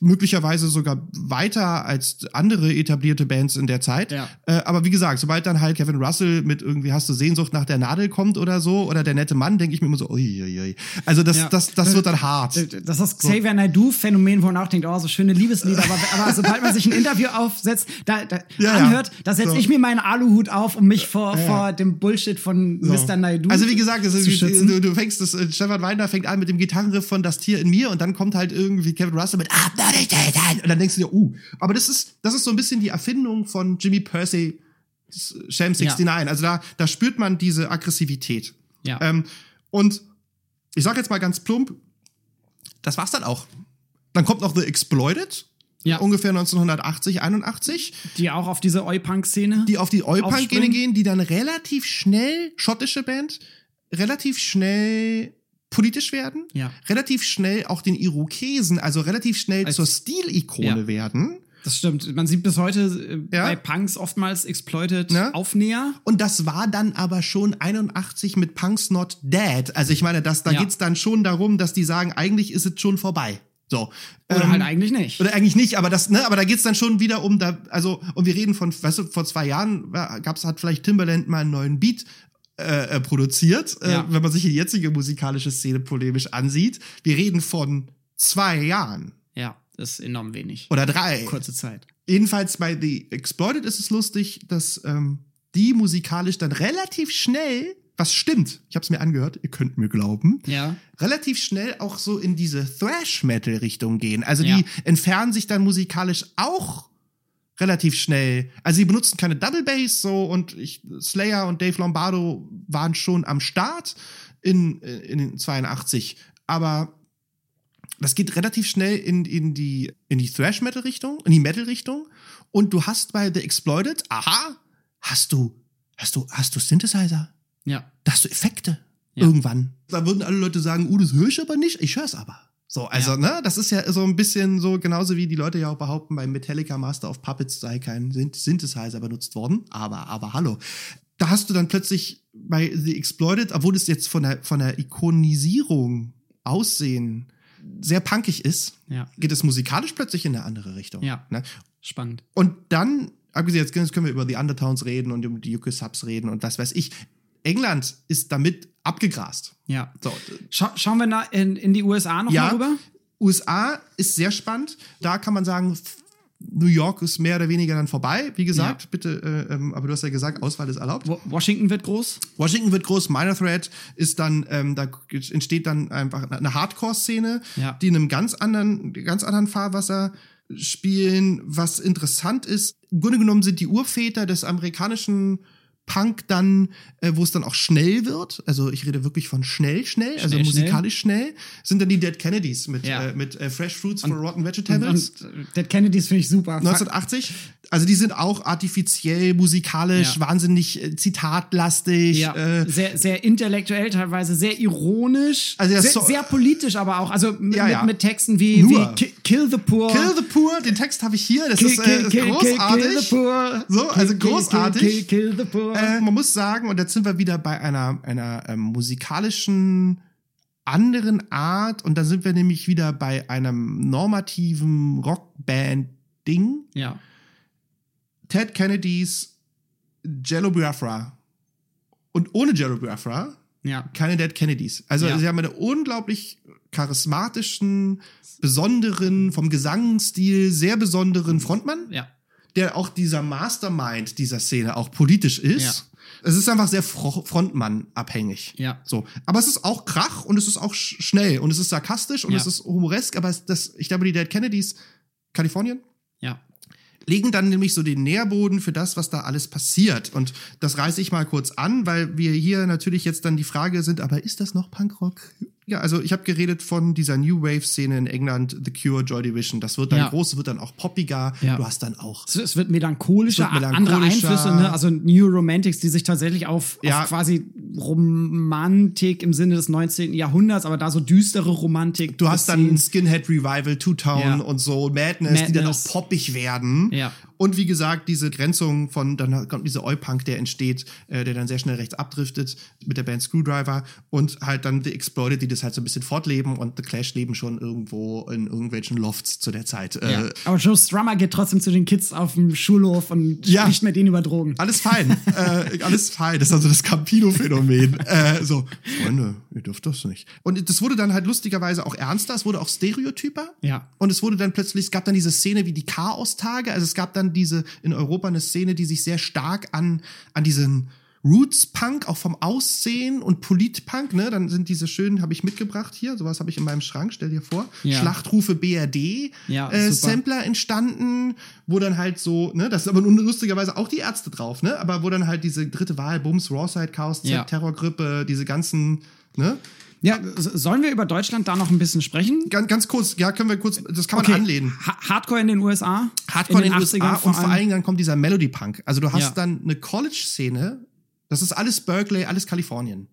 möglicherweise sogar weiter als andere etablierte Bands in der Zeit. Ja. Äh, aber wie gesagt, sobald dann halt Kevin Russell mit irgendwie hast du Sehnsucht nach der Nadel kommt oder so, oder der nette Mann, denke ich mir immer so, uiuiui. Also das, Ja. das, das wird dann hart. Das ist das Xavier Naidoo-Phänomen, wo man auch denkt, oh, so schöne Liebeslieder. Aber, aber sobald man sich ein Interview aufsetzt, da, da Ja, ja. anhört, da setze So. ich mir meinen Aluhut auf, um mich vor, Ja, ja. vor dem Bullshit von Mr. Naidoo Also wie gesagt, ist, du, du fängst das, äh, Stefan Weiner fängt an mit dem Gitarrenriff von Das Tier in mir und dann kommt halt irgendwie Kevin Russell mit und dann denkst du dir, uh. Aber das ist, das ist so ein bisschen die Erfindung von Jimmy Percy Sham 69. Also da, da spürt man diese Aggressivität. Ja. Ähm, und ich sag jetzt mal ganz plump, das war's dann auch. Dann kommt noch The Exploited, Ja. ungefähr 1980, 81 die auch auf diese Oi-Punk-Szene. die auf die Aufspringen. gehen, die dann relativ schnell, schottische Band, relativ schnell politisch werden, Ja. relativ schnell auch den Irokesen, also relativ schnell Als- zur Stilikone Ja. werden. Das stimmt. Man sieht bis heute äh, Ja. bei Punks oftmals exploited Ne? Aufnäher. Und das war dann aber schon 81 mit Punks Not Dead. Also ich meine, das, da Ja. geht's dann schon darum, dass die sagen, eigentlich ist es schon vorbei. So. Oder Ähm, halt eigentlich nicht. Oder eigentlich nicht, aber das, ne, aber da geht's dann schon wieder um da, also, und wir reden von, weißt du, vor zwei Jahren gab's, hat vielleicht Timberland mal einen neuen Beat äh, äh, produziert, Ja. äh, wenn man sich die jetzige musikalische Szene polemisch ansieht. Wir reden von zwei Jahren Ja, das ist enorm wenig. oder drei. Kurze Zeit. Jedenfalls bei The Exploited ist es lustig, dass ähm, die musikalisch dann relativ schnell, was stimmt, ich habe es mir angehört, ihr könnt mir glauben, Ja. relativ schnell auch so in diese Thrash-Metal-Richtung gehen. Also Ja. die entfernen sich dann musikalisch auch relativ schnell. Also sie benutzen keine Double Bass so und ich, Slayer und Dave Lombardo waren schon am Start in, äh, in den 82, aber das geht relativ schnell in, in die, in die Thrash-Metal-Richtung, in die Metal-Richtung. Und du hast bei The Exploited, aha, hast du, hast du, hast du Synthesizer? Ja. Da hast du Effekte. Ja. Irgendwann. Da würden alle Leute sagen, uh, das höre ich aber nicht. Ich höre es aber. So, also, Ja. ne, das ist ja so ein bisschen so, genauso wie die Leute ja auch behaupten, beim Metallica Master of Puppets sei kein Synth- Synthesizer benutzt worden. Aber, aber hallo. Da hast du dann plötzlich bei The Exploited, obwohl es jetzt von der, von der Ikonisierung, Aussehen sehr punkig ist, Ja. geht es musikalisch plötzlich in eine andere Richtung. Ja. Ne? Spannend. Und dann, abgesehen, jetzt können wir über die Undertowns reden und um die Yuki Subs reden und was weiß ich. England ist damit abgegrast. Ja. So, Scha schauen wir in, in die USA noch Ja. mal rüber? USA ist sehr spannend. Da kann man sagen, New York ist mehr oder weniger dann vorbei. Wie gesagt, Ja. bitte, äh, ähm, aber du hast ja gesagt, Auswahl ist erlaubt. Washington wird groß. Washington wird groß, Minor Threat ist dann, ähm, da entsteht dann einfach eine Hardcore-Szene, Ja. die in einem ganz anderen, ganz anderen Fahrwasser spielen. Was interessant ist, im Grunde genommen sind die Urväter des amerikanischen Punk dann, äh, wo es dann auch schnell wird, also ich rede wirklich von schnell, schnell, also Schnell, musikalisch schnell, sind dann die Dead Kennedys mit, Ja. äh, mit äh, Fresh Fruits for Rotten Und, Vegetables. und äh, Dead Kennedys finde ich super. 1980. Also die sind auch artifiziell, musikalisch, Ja. wahnsinnig äh, zitatlastig. Ja, Äh, sehr, sehr intellektuell, teilweise sehr ironisch, Also sehr, So- sehr politisch, aber auch, also mit, Ja, mit, Texten wie, Nur. wie Ki- Kill the Poor. Kill the Poor, den Text habe ich hier, das Kill- ist, äh, kill- ist kill- großartig. Kill, the poor. So, also großartig. Kill, the poor. Äh, man muss sagen, und jetzt sind wir wieder bei einer, einer ähm, musikalischen anderen Art und da sind wir nämlich wieder bei einem normativen Rockband-Ding. ja, Ted Kennedys Jello Biafra. Und ohne Jello Biafra ja, keine Dead Kennedys. Also Ja. sie haben einen unglaublich charismatischen, besonderen, vom Gesangsstil sehr besonderen Frontmann, ja, der auch dieser Mastermind dieser Szene auch politisch ist. Ja. Es ist einfach sehr Fro- Frontmann-abhängig. ja. So. Aber es ist auch Krach und es ist auch sch schnell und es ist sarkastisch und es ist humoresk, aber es, das, ich glaube, die Dead Kennedys, Kalifornien. Legen dann nämlich so den Nährboden für das, was da alles passiert. Und das reiße ich mal kurz an, weil wir hier natürlich jetzt dann die Frage sind, aber ist das noch Punkrock? Ja, also ich habe geredet von dieser New Wave-Szene in England, The Cure, Joy Division. Das wird dann Ja. groß, wird dann auch poppiger. Ja. Du hast dann auch Es- Es wird melancholischer, Es wird andere melancholischer. Einflüsse, ne? also New Romantics, die sich tatsächlich auf, Ja. auf quasi Romantik im Sinne des 19. Jahrhunderts, aber da so düstere Romantik. Du hast dann beziehen. Skinhead Revival, Two Town und so Madness, die dann auch Madness. poppig werden. Ja. Und wie gesagt, diese Grenzung von, dann kommt dieser Oi-Punk, der entsteht, äh, der dann sehr schnell rechts abdriftet mit der Band Screwdriver und halt dann The Exploited, die das halt so ein bisschen fortleben und The Clash leben schon irgendwo in irgendwelchen Lofts zu der Zeit. Äh, Ja. Aber Joe Strummer geht trotzdem zu den Kids auf dem Schulhof und Ja. spricht mit denen über Drogen. Alles fein, [laughs] äh, alles fein. Das ist also das Campino-Phänomen. [laughs] äh, so, Freunde, ihr dürft das nicht. Und das wurde dann halt lustigerweise auch ernster, es wurde auch stereotyper. Ja. Und es wurde dann plötzlich, es gab dann diese Szene wie die Chaos-Tage. Also es gab dann diese in Europa eine Szene, die sich sehr stark an, an diesen Roots-Punk, auch vom Aussehen und Polit-Punk, ne? Dann sind diese schönen, habe ich mitgebracht hier, sowas habe ich in meinem Schrank, stell dir vor. Ja. Schlachtrufe BRD, Ja, äh. Sampler entstanden, wo dann halt so, ne, das ist aber nun lustigerweise auch die Ärzte drauf, ne? Aber wo dann halt diese dritte Wahl, Bums, Rawside, Chaos, Z, Ja. Terrorgrippe, diese ganzen, ne? Ja, sollen wir über Deutschland da noch ein bisschen sprechen? Ganz, ganz kurz, ja, können wir kurz, das kann man Okay. anlehnen. Ha Hardcore in den USA. Hardcore in den, 80ern USA und vor allen Dingen dann kommt dieser Melody Punk. Also du hast Ja. dann eine College-Szene, das ist alles Berkeley, alles Kalifornien.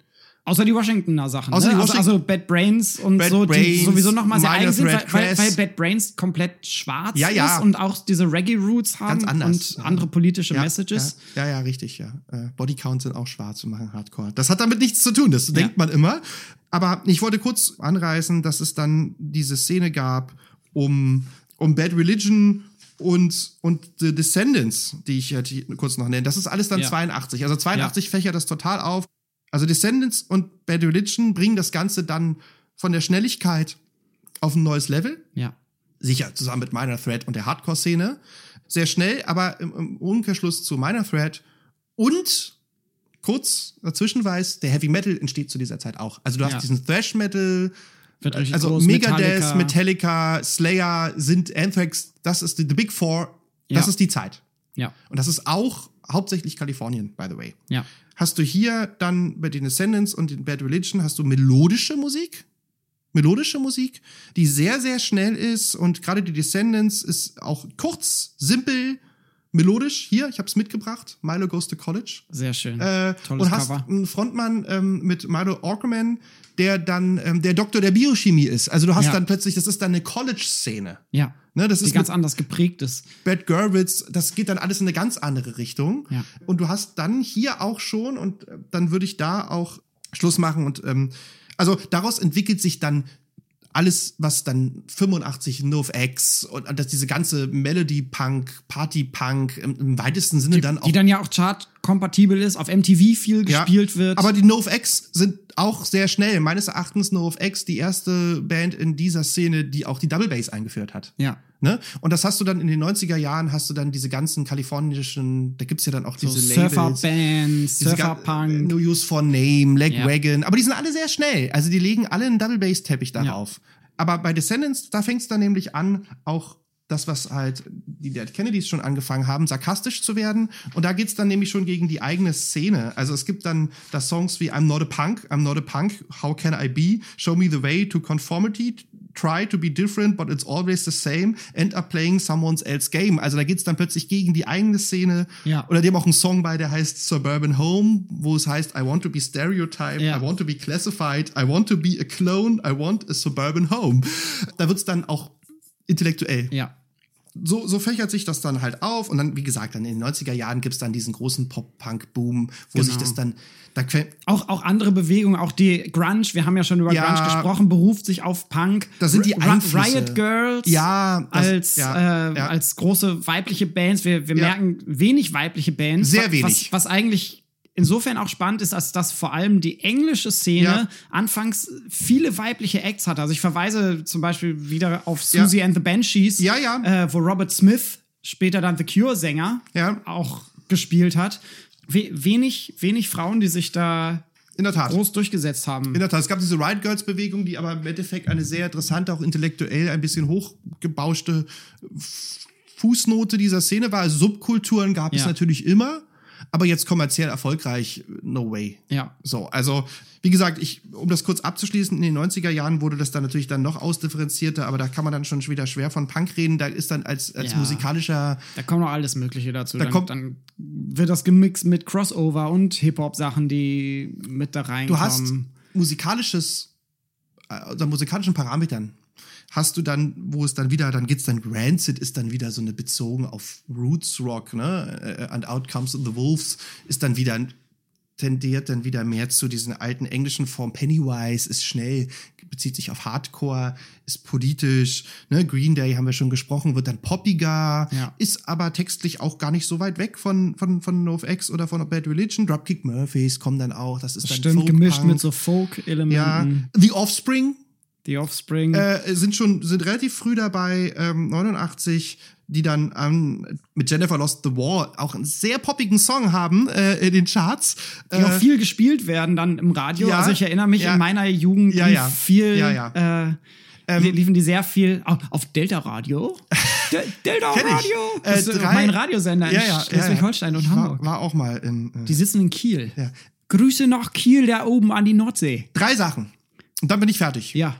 Außer die Washingtoner Sachen. Außer ne? die also, Washington- also Bad Brains und Bad so, die Brains, sowieso nochmal sehr eigen sind, weil, weil, Bad Brains komplett schwarz Ja, ja. ist und auch diese Reggae-Roots haben Ganz anders. und andere politische Ja, Messages. Ja, ja, ja richtig, ja. Äh, Bodycounts sind auch schwarz und machen Hardcore. Das hat damit nichts zu tun, das denkt man immer. Aber ich wollte kurz anreißen, dass es dann diese Szene gab um, um Bad Religion und, und The Descendants, die ich hier kurz noch nenne. Das ist alles dann Ja. 82. Also 82 fächert das total auf. Also Descendants und Bad Religion bringen das Ganze dann von der Schnelligkeit auf ein neues Level Ja. sicher zusammen mit Minor Threat und der Hardcore-Szene. Sehr schnell, aber im, im Umkehrschluss zu Minor Threat und kurz dazwischen weiß, der Heavy Metal entsteht zu dieser Zeit auch. Also du hast Ja. diesen Thrash Metal, also Megadeth, Metallica. Metallica. Slayer sind Anthrax, das ist die, the Big Four, das Ja. ist die Zeit. Ja. Und das ist auch hauptsächlich Kalifornien, by the way. Ja. Hast du hier dann bei den Descendants und den Bad Religion hast du melodische Musik. Melodische Musik, die sehr, sehr schnell ist und gerade die Descendants ist auch kurz, simpel, melodisch. Hier, ich habe es mitgebracht. Milo Goes to College. Sehr schön. Äh, Tolles und hast Cover. einen Frontmann ähm, mit Milo Orkerman, der dann ähm, der Doktor der Biochemie ist. Also du hast Ja. dann plötzlich, das ist dann eine College-Szene. Ja. Ne, das Die ist ganz anders geprägt ist. Bad Gerwitz, das geht dann alles in eine ganz andere Richtung. Ja. Und du hast dann hier auch schon, und äh, dann würde ich da auch Schluss machen. Und ähm, also daraus entwickelt sich dann alles, was dann 85 NoFX und und das, diese ganze Melody-Punk, Party-Punk im, im weitesten Sinne dann auch Die dann ja auch chartkompatibel ist, auf MTV viel ja, gespielt wird. Aber die NoFX sind auch sehr schnell. Meines Erachtens NoFX die erste Band in dieser Szene, die auch die Double Bass eingeführt hat. ja. Ne? Und das hast du dann in den 90er Jahren, hast du dann diese ganzen kalifornischen, da gibt's ja dann auch So diese Labels. Surferbands, diese ga- Surferpunk. No Use for Name, Leg Ja. Wagon, aber die sind alle sehr schnell. Also die legen alle einen Double Bass Teppich darauf. Aber bei Descendants, da fängt's dann nämlich an, auch das, was halt die Dead Kennedys schon angefangen haben, sarkastisch zu werden. Und da geht's dann nämlich schon gegen die eigene Szene. Also es gibt dann da Songs wie I'm not a punk, I'm not a punk, how can I be? Show me the way to conformity, try to be different, but it's always the same, end up playing someone else game. Also da geht's dann plötzlich gegen die eigene Szene. Ja. Oder die haben auch einen Song bei, der heißt Suburban Home, wo es heißt, I want to be stereotyped, Ja. I want to be classified, I want to be a clone, I want a suburban home. Da wird's dann auch intellektuell. Ja. So, so fächert sich das dann halt auf und dann, wie gesagt, dann in den 90er Jahren gibt's dann diesen großen Pop-Punk-Boom, wo sich Genau. das dann, da Auch, auch andere Bewegungen, auch die Grunge, wir haben ja schon über Ja. Grunge gesprochen, beruft sich auf Punk. Da sind die Einflüsse. Riot Girls Ja, das- als, ja, äh, ja. als große weibliche Bands. Wir, wir merken wenig weibliche Bands. Sehr wenig. Was, was eigentlich insofern auch spannend ist, als dass vor allem die englische Szene Ja. anfangs viele weibliche Acts hatte. Also ich verweise zum Beispiel wieder auf Susie and the Banshees, Ja, ja. Äh, wo Robert Smith, später dann The Cure-Sänger, Ja. auch gespielt hat. We wenig, wenig Frauen, die sich da in der Tat. groß durchgesetzt haben. In der Tat, es gab diese Riot Girls Bewegung, die aber im Endeffekt eine sehr interessante, auch intellektuell ein bisschen hochgebauschte Fußnote dieser Szene war. Also Subkulturen gab es Ja. natürlich immer, aber jetzt kommerziell erfolgreich, no way. Ja. So, also wie gesagt, ich, um das kurz abzuschließen, in den 90er Jahren wurde das dann natürlich dann noch ausdifferenzierter, aber da kann man dann schon wieder schwer von Punk reden. Da ist dann als, als Ja. musikalischer Da kommt noch alles Mögliche dazu. Da dann, kommt- dann wird das gemixt mit Crossover und Hip-Hop-Sachen, die mit da reinkommen. Du hast musikalisches, äh, oder musikalischen Parametern hast du dann, wo es dann wieder, dann geht's dann, Rancid ist dann wieder so eine bezogen auf Roots Rock, ne, äh, and Out Comes the Wolves ist dann wieder, tendiert dann wieder mehr zu diesen alten englischen Formen. Pennywise ist schnell, bezieht sich auf Hardcore, ist politisch, ne, Green Day haben wir schon gesprochen, wird dann poppiger, Ja. ist aber textlich auch gar nicht so weit weg von, von, von NoFX oder von Bad Religion. Dropkick Murphys kommen dann auch, das ist dann Stimmt, gemischt mit so Folk-Elementen. Ja, The Offspring The Offspring. äh, sind schon sind relativ früh dabei, ähm, 89, die dann ähm, mit Jennifer Lost the War auch einen sehr poppigen Song haben äh, in den Charts. die auch Äh, viel gespielt werden dann im Radio. ja, also ich erinnere mich ja. in meiner Jugend Ja, ja. viel, Ja, ja. Äh, li- liefen die sehr viel auf, auf Delta Radio. [laughs] De Delta. Radio. Äh, Das ist drei- mein Radiosender in Schleswig-Holstein und Hamburg. War, war auch mal in. Äh, Die sitzen in Kiel. Grüße nach Kiel, da oben an die Nordsee. drei Sachen. Und dann bin ich fertig. Ja,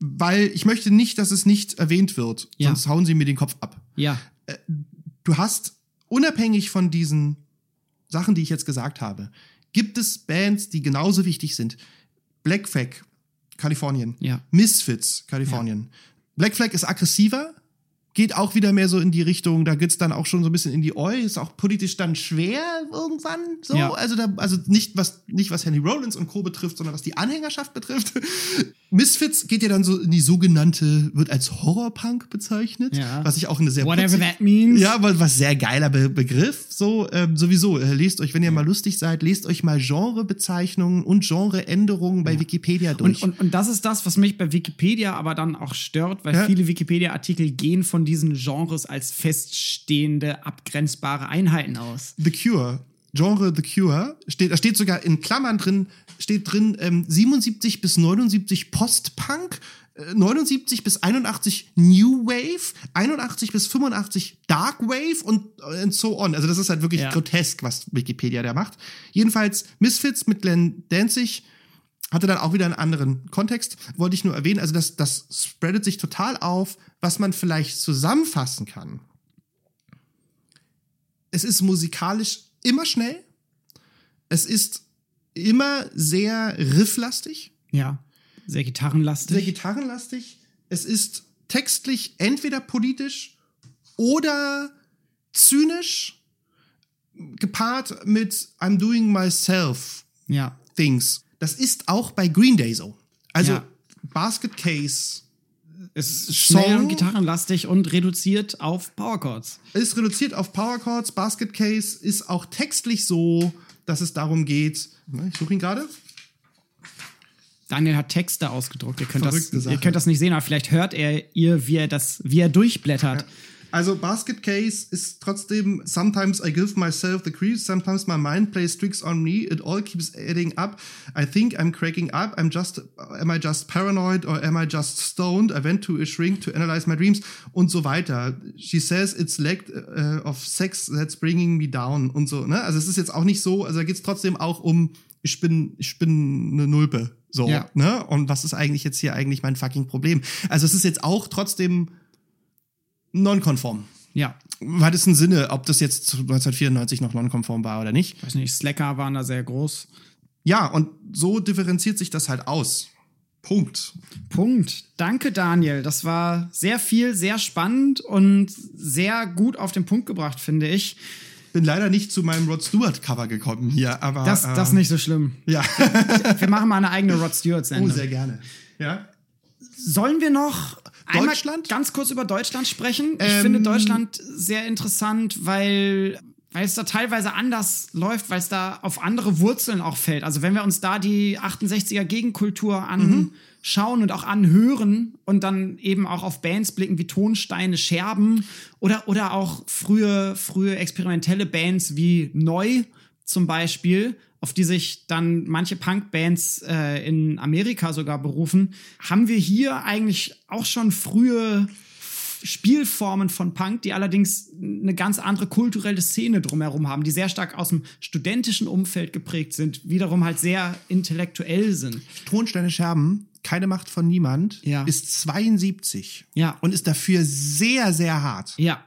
Weil ich möchte nicht, dass es nicht erwähnt wird. Ja. Sonst hauen sie mir den Kopf ab. ja, du hast, unabhängig von diesen Sachen, die ich jetzt gesagt habe, gibt es Bands, die genauso wichtig sind. Black Flag, Kalifornien. Ja. Misfits, Kalifornien. Black Flag ist aggressiver, geht auch wieder mehr so in die Richtung, da geht's dann auch schon so ein bisschen in die Oi, ist auch politisch dann schwer irgendwann. So, Ja. also da, also nicht was, nicht was Henry Rollins und Co. betrifft, sondern was die Anhängerschaft betrifft. [laughs] Misfits geht ja dann so in die sogenannte, wird als Horrorpunk bezeichnet, Ja. was ich auch eine sehr whatever putzig- that means. ja, was sehr geiler Be Begriff. So, ähm, sowieso, äh, lest euch, wenn ihr mal lustig seid, lest euch mal Genrebezeichnungen und Genreänderungen bei Wikipedia durch. Und, und, und das ist das, was mich bei Wikipedia aber dann auch stört, weil Ja. viele Wikipedia-Artikel gehen von diesen Genres als feststehende, abgrenzbare Einheiten aus. The Cure, Genre The Cure, steht, da steht sogar in Klammern drin, steht drin ähm, 77 bis 79 Post-Punk, äh, 79 bis 81 New Wave, 81 bis 85 Dark Wave und, äh, and so on. Also das ist halt wirklich Ja. grotesk, was Wikipedia da macht. Jedenfalls Misfits mit Glenn Danzig hatte dann auch wieder einen anderen Kontext, wollte ich nur erwähnen. Also das, das spreadet sich total auf, was man vielleicht zusammenfassen kann. Es ist musikalisch immer schnell. Es ist immer sehr rifflastig, Ja. Sehr gitarrenlastig. sehr gitarrenlastig. Es ist textlich entweder politisch oder zynisch gepaart mit I'm doing myself ja. Things. Das ist auch bei Green Day so. Also Ja. Basket Case ist Song- schnell und gitarrenlastig und reduziert auf Powerchords. ist reduziert auf Power Chords. Basket Case ist auch textlich so, dass es darum geht. Ne, Ich suche ihn gerade. Daniel hat Texte ausgedruckt. Ihr könnt, das, Sache. ihr könnt das nicht sehen, aber vielleicht hört er ihr, wie er das, wie er durchblättert. Also Basket Case ist trotzdem Sometimes I give myself the creeps, sometimes my mind plays tricks on me. It all keeps adding up. I think I'm cracking up. I'm just, am I just paranoid or am I just stoned? I went to a shrink to analyze my dreams und so weiter. She says it's lack uh, of sex that's bringing me down und so. Ne? Also es ist jetzt auch nicht so. Also da geht es trotzdem auch um ich bin ich bin eine Nulpe. So, Ja. ne? Und was ist eigentlich jetzt hier eigentlich mein fucking Problem? Also es ist jetzt auch trotzdem nonkonform. Ja. Hat es einen Sinne, ob das jetzt 1994 noch nonkonform war oder nicht? Weiß nicht, Slacker waren da sehr groß. Ja, und so differenziert sich das halt aus. Punkt. Punkt. Danke, Daniel. Das war sehr viel, sehr spannend und sehr gut auf den Punkt gebracht, finde ich. Bin leider nicht zu meinem Rod Stewart Cover gekommen hier, aber Das, äh, das nicht so schlimm. Ja, [laughs] Wir machen mal eine eigene Rod oh, Stewart-Sendung. sehr gerne. Ja. Sollen wir noch einmal Deutschland? ganz kurz über Deutschland sprechen? Ich Ähm, finde Deutschland sehr interessant, weil, weil es da teilweise anders läuft, weil es da auf andere Wurzeln auch fällt. Also wenn wir uns da die 68er Gegenkultur anschauen und auch anhören und dann eben auch auf Bands blicken wie Tonsteine, Scherben oder, oder auch frühe, frühe experimentelle Bands wie Neu zum Beispiel, auf die sich dann manche Punkbands äh, in Amerika sogar berufen, haben wir hier eigentlich auch schon frühe Spielformen von Punk, die allerdings eine ganz andere kulturelle Szene drumherum haben, die sehr stark aus dem studentischen Umfeld geprägt sind, wiederum halt sehr intellektuell sind. Tonsteine Scherben, keine Macht von niemand, Ja. ist 72. Ja. Und ist dafür sehr, sehr hart. Ja,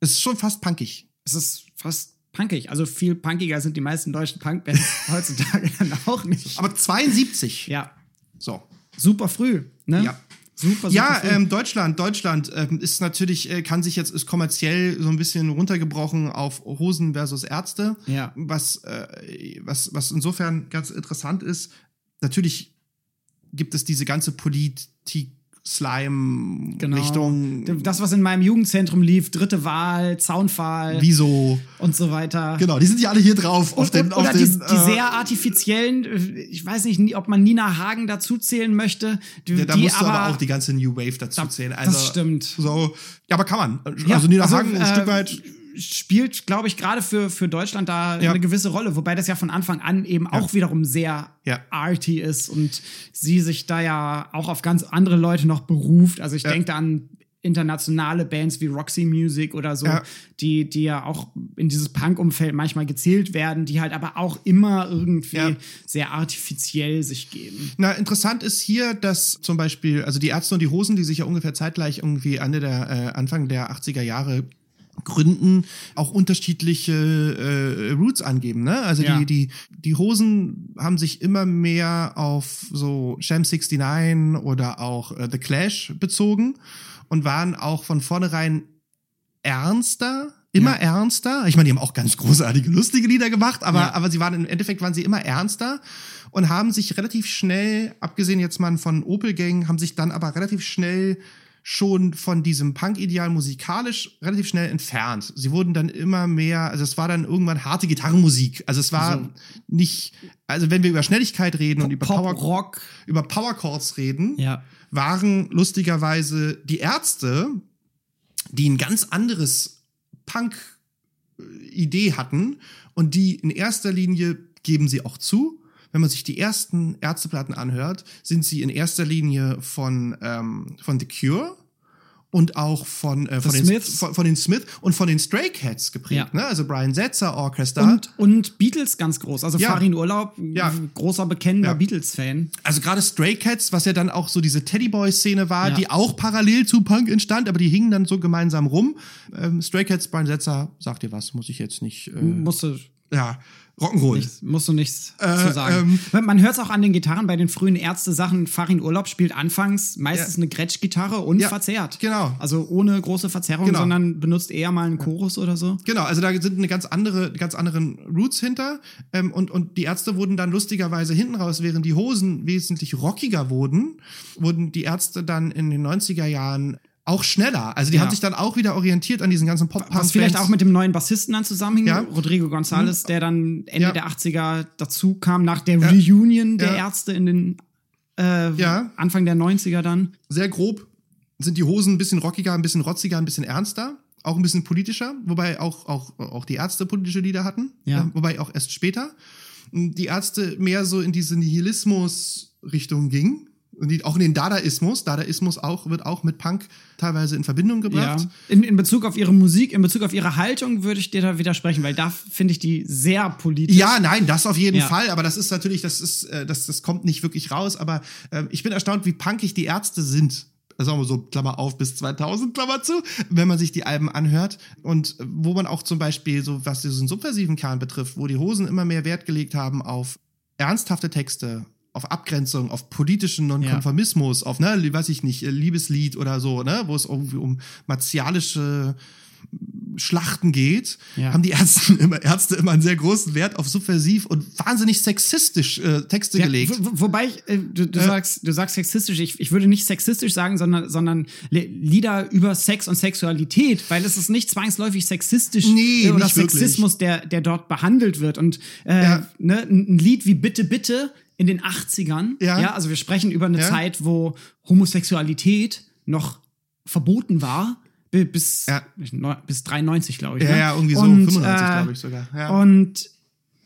Es ist schon fast punkig. es ist fast punkig. Also viel punkiger sind die meisten deutschen Punkbands [laughs] heutzutage dann auch nicht. Aber 72. Ja, So. super früh, ne? Ja. Super, super Ja, ähm, Deutschland, Deutschland ähm, ist natürlich, äh, kann sich jetzt, ist kommerziell so ein bisschen runtergebrochen auf Hosen versus Ärzte. Ja. Was, äh, was, was insofern ganz interessant ist, natürlich gibt es diese ganze Politik, Slime, genau. Richtung, Das, was in meinem Jugendzentrum lief, dritte Wahl, Zaunpfahl wieso. und so weiter. Genau, die sind ja alle hier drauf auf Und, den, und, auf oder den, die, die äh, sehr artifiziellen, ich weiß nicht, ob man Nina Hagen dazu zählen möchte, die, ja, da die musst du aber, aber auch die ganze New Wave dazu Da- zählen. das Also, stimmt. So, ja, aber kann man. Ja, also Nina also, Hagen ein äh, Stück weit. Spielt, glaube ich, gerade für, für Deutschland da Ja. eine gewisse Rolle, wobei das ja von Anfang an eben auch wiederum sehr Ja. arty ist und sie sich da ja auch auf ganz andere Leute noch beruft. Also ich denke da an internationale Bands wie Roxy Music oder so, die, die ja auch in dieses Punk-Umfeld manchmal gezählt werden, die halt aber auch immer irgendwie sehr artifiziell sich geben. Na, interessant ist hier, dass zum Beispiel, also die Ärzte und die Hosen, die sich ja ungefähr zeitgleich irgendwie Ende der, äh, Anfang der 80er Jahre gründen, auch unterschiedliche äh, Roots angeben. Ne? Also Ja. die, die, die Hosen haben sich immer mehr auf so Sham 69 oder auch äh, The Clash bezogen und waren auch von vornherein ernster, immer Ja. ernster. Ich meine, die haben auch ganz großartige, lustige Lieder gemacht, aber, Ja. aber sie waren im Endeffekt waren sie immer ernster und haben sich relativ schnell, abgesehen jetzt mal von Opel Gang, haben sich dann aber relativ schnell schon von diesem Punk-Ideal musikalisch relativ schnell entfernt. Sie wurden dann immer mehr, also es war dann irgendwann harte Gitarrenmusik. Also es war So. nicht, also wenn wir über Schnelligkeit reden und über Power, Rock. über Power Chords reden, Ja. waren lustigerweise die Ärzte, die ein ganz anderes Punk-Idee hatten und die in erster Linie geben sie auch zu. Wenn man sich die ersten Ärzteplatten anhört, sind sie in erster Linie von, ähm, von The Cure und auch von, äh, von, den, Smiths. von, von den Smith und von den Stray Cats geprägt. Ja. Ne? Also Brian Setzer Orchestra. Und, und Beatles ganz groß. Also Ja. Farin Urlaub, Ja. großer bekennender Ja. Beatles-Fan. Also gerade Stray Cats, was ja dann auch so diese Teddyboy-Szene war, die auch parallel zu Punk entstand, aber die hingen dann so gemeinsam rum. Ähm, Stray Cats, Brian Setzer, sagt dir was, muss ich jetzt nicht. Äh, Musste ja, Rock'n'Roll. Nichts, musst du nichts Äh, zu sagen. ähm, Man hört es auch an den Gitarren bei den frühen Ärzte-Sachen. Farin Urlaub spielt anfangs meistens Ja. eine Gretsch-Gitarre und Ja, verzerrt. genau. Also ohne große Verzerrung, Genau. sondern benutzt eher mal einen Chorus oder so. Genau, also da sind eine ganz andere, ganz anderen Roots hinter. Ähm, und, und die Ärzte wurden dann lustigerweise hinten raus, während die Hosen wesentlich rockiger wurden, wurden die Ärzte dann in den 90er Jahren auch schneller. Also die Ja. haben sich dann auch wieder orientiert an diesen ganzen pop Was vielleicht auch mit dem neuen Bassisten dann zusammenhing, Ja. Rodrigo González, der dann Ende Ja. der 80er dazu kam, nach der Reunion der. Ärzte in den äh. Anfang der 90er dann. sehr grob sind die Hosen ein bisschen rockiger, ein bisschen rotziger, ein bisschen ernster, auch ein bisschen politischer, wobei auch, auch, auch die Ärzte politische Lieder hatten, Ja. äh, wobei auch erst später. Die Ärzte mehr so in diese Nihilismus-Richtung ging. Die, auch in den Dadaismus. Dadaismus auch, wird auch mit Punk teilweise in Verbindung gebracht. Ja. In, in Bezug auf ihre Musik, in Bezug auf ihre Haltung würde ich dir da widersprechen, weil da finde ich die sehr politisch. Ja, nein, das auf jeden Ja. Fall. Aber das ist natürlich, das ist, äh, das, das kommt nicht wirklich raus. Aber äh, ich bin erstaunt, wie punkig die Ärzte sind. Sagen wir so, Klammer auf, bis 2000, Klammer zu, wenn man sich die Alben anhört. Und äh, wo man auch zum Beispiel, so was diesen subversiven Kern betrifft, wo die Hosen immer mehr Wert gelegt haben auf ernsthafte Texte, auf Abgrenzung, auf politischen Nonkonformismus, auf, ne, weiß ich nicht, Liebeslied oder so, ne, wo es irgendwie um martialische Schlachten geht, Ja. haben die Ärzte [laughs] immer, Ärzte immer einen sehr großen Wert auf subversiv und wahnsinnig sexistisch äh, Texte Ja, gelegt. wo- wo- wobei ich, äh, du, du sagst, du sagst sexistisch. Ich, ich würde nicht sexistisch sagen, sondern, sondern Lieder über Sex und Sexualität, weil es ist nicht zwangsläufig sexistisch Nee, äh, oder wirklich. Sexismus, der, der dort behandelt wird. Und äh, Ja. ne, ein Lied wie Bitte, Bitte in den 80ern. Ja. also wir sprechen über eine Ja. Zeit, wo Homosexualität noch verboten war. bi- Bis, Ja. bis 93, glaube ich. Ja, ne? ja, irgendwie so, Und, 95, äh, glaube ich sogar. Ja. Und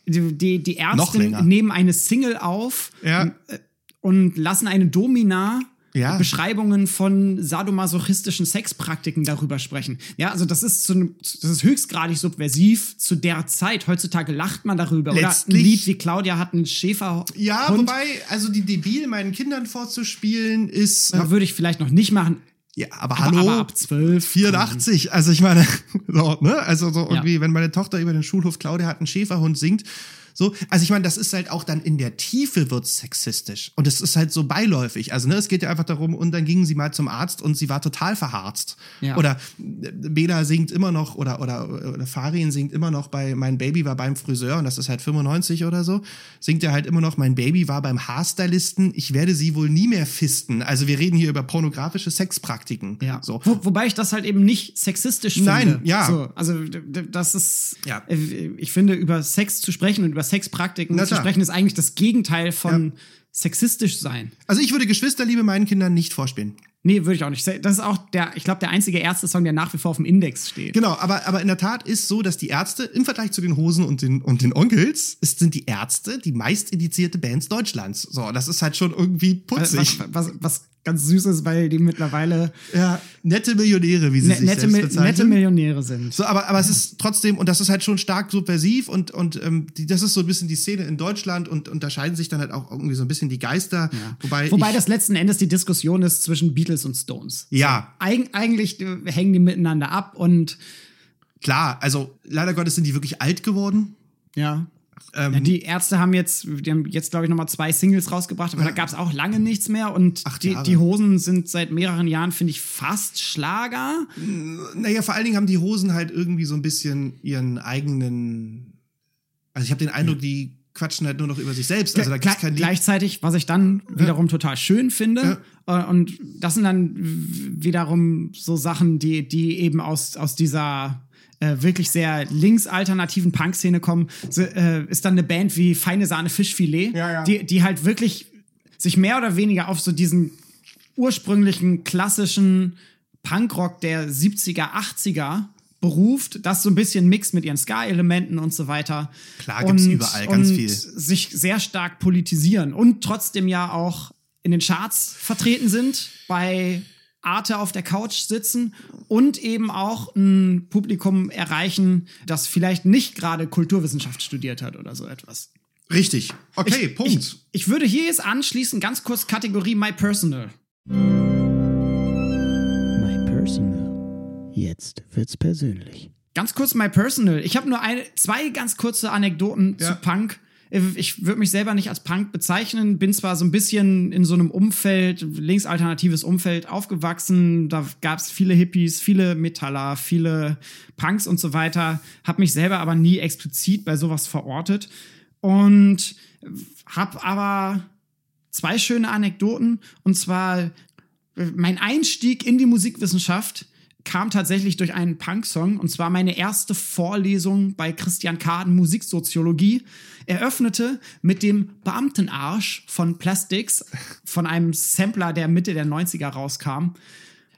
die, die, die Ärzte nehmen eine Single auf Ja. äh, und lassen eine Domina Ja. Beschreibungen von sadomasochistischen Sexpraktiken darüber sprechen. Ja, also das ist, zu, einem- das ist höchstgradig subversiv zu der Zeit. Heutzutage lacht man darüber. Oder ein Letztlich- Lied wie Claudia hat einen Schäfer. Ja, Hund. wobei, also die debil meinen Kindern vorzuspielen ist. Äh, würde ich vielleicht noch nicht machen. ja, aber, Aber, hallo. aber ab 12. 84, also ich meine, [laughs] so, ne? Also so Ja. irgendwie, wenn meine Tochter über den Schulhof Claudia hat einen Schäferhund singt, so, also ich meine, das ist halt auch dann in der Tiefe wird's sexistisch und es ist halt so beiläufig. Also ne, es geht ja einfach darum und dann gingen sie mal zum Arzt und sie war total verharzt. Ja. Oder äh, Bela singt immer noch oder oder oder Farin singt immer noch bei mein Baby war beim Friseur und das ist halt 95 oder so, singt er halt immer noch mein Baby war beim Haarstylisten, ich werde sie wohl nie mehr fisten. Also wir reden hier über pornografische Sexpraktiken. Ja. So. Wo, wobei ich das halt eben nicht sexistisch finde. Nein, ja. So, also das ist, Ja. äh, ich finde, über Sex zu sprechen und über Sexpraktiken Na zu klar. sprechen, ist eigentlich das Gegenteil von sexistisch sein. Also ich würde Geschwisterliebe meinen Kindern nicht vorspielen. Nee, würde ich auch nicht. Das ist auch der, ich glaube, der einzige Ärzte-Song, der nach wie vor auf dem Index steht. Genau, aber, aber in der Tat ist so, dass die Ärzte im Vergleich zu den Hosen und den, und den Onkels ist, sind die Ärzte die meist indizierte Bands Deutschlands. So, das ist halt schon irgendwie Was, putzig. was, was, was ganz süß ist, weil die mittlerweile ja, nette Millionäre, wie sie ne, sich nette, selbst bezeichnen. nette Millionäre sind. So, aber, aber es ist trotzdem, und das ist halt schon stark subversiv und, und ähm, die, das ist so ein bisschen die Szene in Deutschland und unterscheiden sich dann halt auch irgendwie so ein bisschen die Geister. Wobei, Wobei ich, das letzten Endes die Diskussion ist zwischen Beatles und Stones. Ja, Eig eigentlich äh, hängen die miteinander ab und klar, also leider Gottes sind die wirklich alt geworden. ja. Ähm, Ja, die Ärzte haben jetzt, die haben jetzt, glaube ich, nochmal zwei Singles rausgebracht, aber da gab es auch lange nichts mehr. Und Acht die, die Hosen sind seit mehreren Jahren, finde ich, fast Schlager. Naja, vor allen Dingen haben die Hosen halt irgendwie so ein bisschen ihren eigenen. Also ich habe den Eindruck, die quatschen halt nur noch über sich selbst. Also da gibt's kein Lied. gleichzeitig, was ich dann wiederum total schön finde. äh, Und das sind dann wiederum so Sachen, die, die eben aus, aus dieser äh, wirklich sehr linksalternativen Punk-Szene kommen. So, äh, ist dann eine Band wie Feine Sahne Fischfilet, Ja, ja. Die, die halt wirklich sich mehr oder weniger auf so diesen ursprünglichen klassischen Punkrock der 70er, 80er beruft, das so ein bisschen mixt mit ihren Ska-Elementen und so weiter. Klar, gibt's Und- überall ganz und viel. sich sehr stark politisieren und trotzdem ja auch in den Charts vertreten sind, bei Arte auf der Couch sitzen und eben auch ein Publikum erreichen, das vielleicht nicht gerade Kulturwissenschaft studiert hat oder so etwas. Richtig. Okay, ich, Punkt. Ich, ich würde hier jetzt anschließen, ganz kurz Kategorie My Personal. My Personal. Jetzt wird's persönlich. Ganz kurz My Personal. Ich habe nur eine, zwei ganz kurze Anekdoten Ja. zu Punk. Ich würde mich selber nicht als Punk bezeichnen, bin zwar so ein bisschen in so einem Umfeld, linksalternatives Umfeld aufgewachsen, da gab es viele Hippies, viele Metaller, viele Punks und so weiter, habe mich selber aber nie explizit bei sowas verortet. Und habe aber zwei schöne Anekdoten. Und zwar mein Einstieg in die Musikwissenschaft kam tatsächlich durch einen Punk-Song. Und zwar meine erste Vorlesung bei Christian Kaden Musiksoziologie eröffnete mit dem Beamtenarsch von Plastics von einem Sampler, der Mitte der 90er rauskam.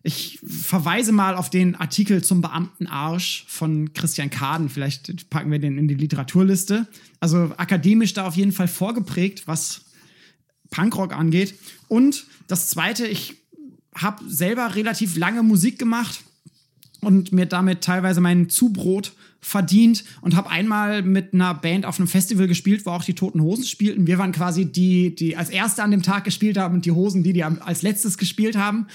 Ich verweise mal auf den Artikel zum Beamtenarsch von Christian Kaden. Vielleicht packen wir den in die Literaturliste. Also akademisch da auf jeden Fall vorgeprägt, was Punkrock angeht. Und das Zweite, ich habe selber relativ lange Musik gemacht und mir damit teilweise mein Zubrot verdient und habe einmal mit einer Band auf einem Festival gespielt, wo auch die Toten Hosen spielten. Wir waren quasi die, die als Erste an dem Tag gespielt haben und die Hosen, die, die als letztes gespielt haben.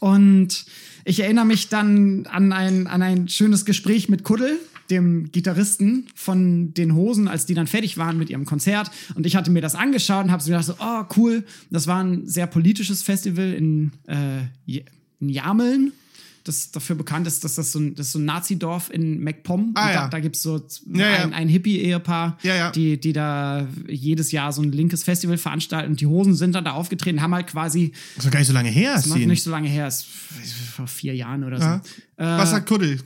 Und ich erinnere mich dann an ein, an ein schönes Gespräch mit Kuddel, dem Gitarristen von den Hosen, als die dann fertig waren mit ihrem Konzert. Und ich hatte mir das angeschaut und habe so gedacht, so, oh cool, das war ein sehr politisches Festival in, äh, in Jameln. Das dafür bekannt ist, dass das so ein, das so ein Nazi-Dorf in MacPom. Ah, da, ja. da gibt es so Ja, ja. ein, ein Hippie-Ehepaar. Die, die da jedes Jahr so ein linkes Festival veranstalten. Und die Hosen sind dann da aufgetreten, haben halt quasi, Das ist gar nicht so lange her, das ist nicht so lange her, ist vor vier Jahren oder so. Ja. Was sagt Kuddel?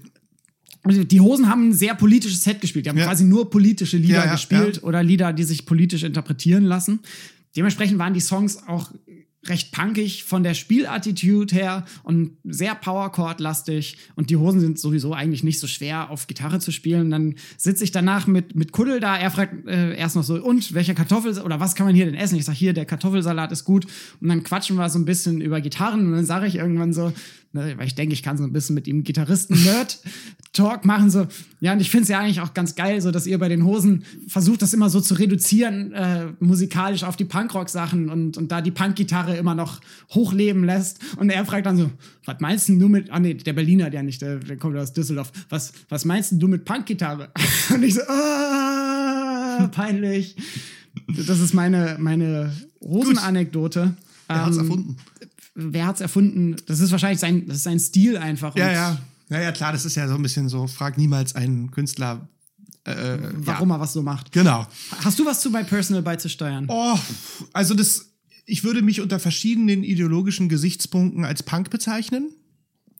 Die Hosen haben ein sehr politisches Set gespielt. Die haben Ja. quasi nur politische Lieder Ja, ja, gespielt oder Lieder, die sich politisch interpretieren lassen. Dementsprechend waren die Songs auch recht punkig von der Spielattitude her und sehr Powerchord-lastig. Und die Hosen sind sowieso eigentlich nicht so schwer auf Gitarre zu spielen. Dann sitze ich danach mit, mit Kuddel da. Er fragt äh, erst noch so, und welcher Kartoffel oder was kann man hier denn essen? Ich sag hier, der Kartoffelsalat ist gut. Und dann quatschen wir so ein bisschen über Gitarren und dann sage ich irgendwann so, ne, weil ich denke, ich kann so ein bisschen mit ihm Gitarristen-Nerd-Talk machen, so, ja, und ich finde es ja eigentlich auch ganz geil, so, dass ihr bei den Hosen versucht, das immer so zu reduzieren, äh, musikalisch auf die Punkrock-Sachen und, und da die Punk-Gitarre immer noch hochleben lässt. Und er fragt dann so, was meinst denn du mit, ah nee, der Berliner, der nicht, der, der kommt aus Düsseldorf, was, was meinst denn du mit Punk-Gitarre? [laughs] Und ich so, ah, peinlich. Das ist meine, meine Hosenanekdote. Er hat's Ähm, erfunden. Wer hat's erfunden? Das ist wahrscheinlich sein, das ist sein Stil einfach. Ja, ja. Ja, ja, klar, das ist ja so ein bisschen so, frag niemals einen Künstler, äh, Warum ja. er was so macht. Genau. Hast du was zu My Personal beizusteuern? Oh, also das, ich würde mich unter verschiedenen ideologischen Gesichtspunkten als Punk bezeichnen.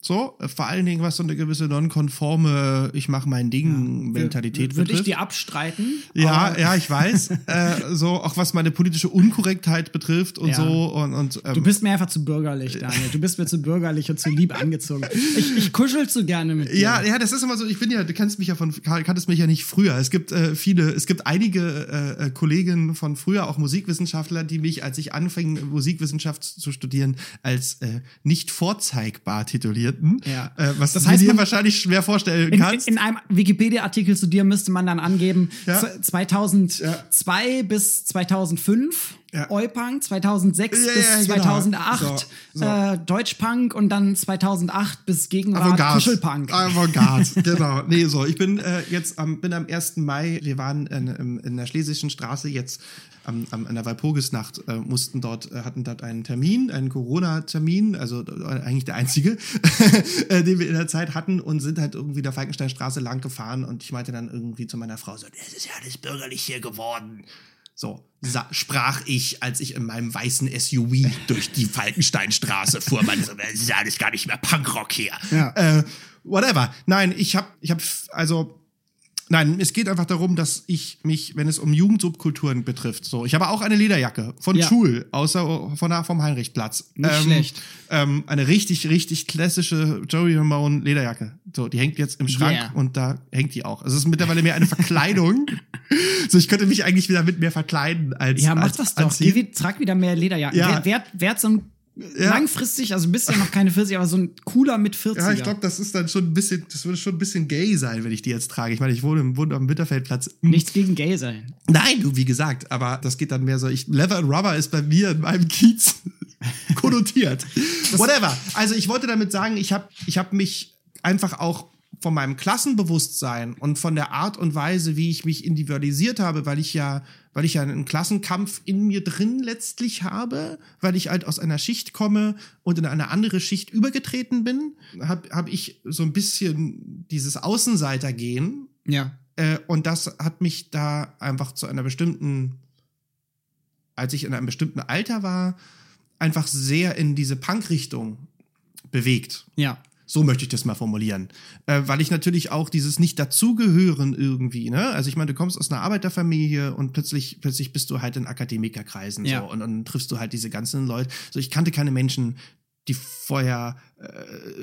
So, äh, vor allen Dingen, was so eine gewisse nonkonforme, ich mache mein Ding Mentalität Würde ich die abstreiten? Ja, ja, ich weiß. [laughs] äh, so, auch was meine politische Unkorrektheit betrifft und Ja. so und, und ähm, Du bist mir einfach zu bürgerlich, Daniel. Du bist mir zu bürgerlich und zu lieb angezogen. Ich, ich kuschel zu gerne mit dir. Ja, ja, das ist immer so. Ich bin ja, du kennst mich ja von, kanntest mich ja nicht früher. Es gibt äh, viele, es gibt einige äh, äh, Kollegen von früher, auch Musikwissenschaftler, die mich, als ich anfing, Musikwissenschaft zu studieren, als äh, nicht vorzeigbar titulierten. Ja. Äh, was Das heißt, du dir wahrscheinlich schwer vorstellen In, kannst. in einem Wikipedia-Artikel zu dir müsste man dann angeben, Ja. z- 2002 bis 2005 Ja. Eupunk, 2006 Ja, bis ja, genau. 2008 So, so. Äh, Deutschpunk und dann 2008 bis Gegenwart Avantgarde. Kuschelpunk. Avantgarde, [laughs] genau. Nee, so, ich bin äh, jetzt am, bin am 1. Mai, wir waren in, in, in der Schlesischen Straße jetzt am, am, an der Walpurgisnacht, äh, mussten dort, äh, hatten dort einen Termin, einen Corona-Termin, also äh, eigentlich der einzige, [laughs] äh, den wir in der Zeit hatten und sind halt irgendwie der Falkensteinstraße lang gefahren und ich meinte dann irgendwie zu meiner Frau so, es ist ja alles bürgerlich hier geworden. So, sa- sprach ich, als ich in meinem weißen SUV durch die Falkensteinstraße fuhr. Man so, das ist ja alles gar nicht mehr Punkrock hier. Ja. Äh, whatever. Nein, ich habe, ich habe, also, nein, es geht einfach darum, dass ich mich, wenn es um Jugendsubkulturen betrifft, so, ich habe auch eine Lederjacke von Ja. Schul, außer von da vom Heinrichplatz. Nicht schlecht. Ähm, eine richtig, richtig klassische Joey Ramone Lederjacke. So, die hängt jetzt im Schrank Yeah. und da hängt die auch. Also es ist mittlerweile mehr eine Verkleidung. [laughs] so, ich könnte mich eigentlich wieder mit mehr verkleiden als Ja, mach das doch. Geh, trag wieder mehr Lederjacken. Ja. Wer, wer, wer hat so ein Ja. langfristig, also bist ja noch keine 40, aber so ein cooler mit 40er. Ja, ich glaube, das ist dann schon ein bisschen, das würde schon ein bisschen gay sein, wenn ich die jetzt trage. Ich meine, ich wohne, im- wohne am Winterfeldplatz. Nichts gegen gay sein. Nein, du, wie gesagt, aber das geht dann mehr so. Ich, Leather and Rubber ist bei mir in meinem Kiez [laughs] konnotiert. Whatever. Also ich wollte damit sagen, ich habe ich hab mich einfach auch von meinem Klassenbewusstsein und von der Art und Weise, wie ich mich individualisiert habe, weil ich ja, weil ich ja einen Klassenkampf in mir drin letztlich habe, weil ich halt aus einer Schicht komme und in eine andere Schicht übergetreten bin, habe hab ich so ein bisschen dieses Außenseitergehen Ja. äh, und das hat mich da einfach zu einer bestimmten, als ich in einem bestimmten Alter war, einfach sehr in diese Punk-Richtung bewegt. Ja. So möchte ich das mal formulieren. Äh, weil ich natürlich auch dieses Nicht-Dazugehören irgendwie, ne? Also ich meine, du kommst aus einer Arbeiterfamilie und plötzlich, plötzlich bist du halt in Akademikerkreisen Ja. so und dann triffst du halt diese ganzen Leute. So, ich kannte keine Menschen, die vorher äh,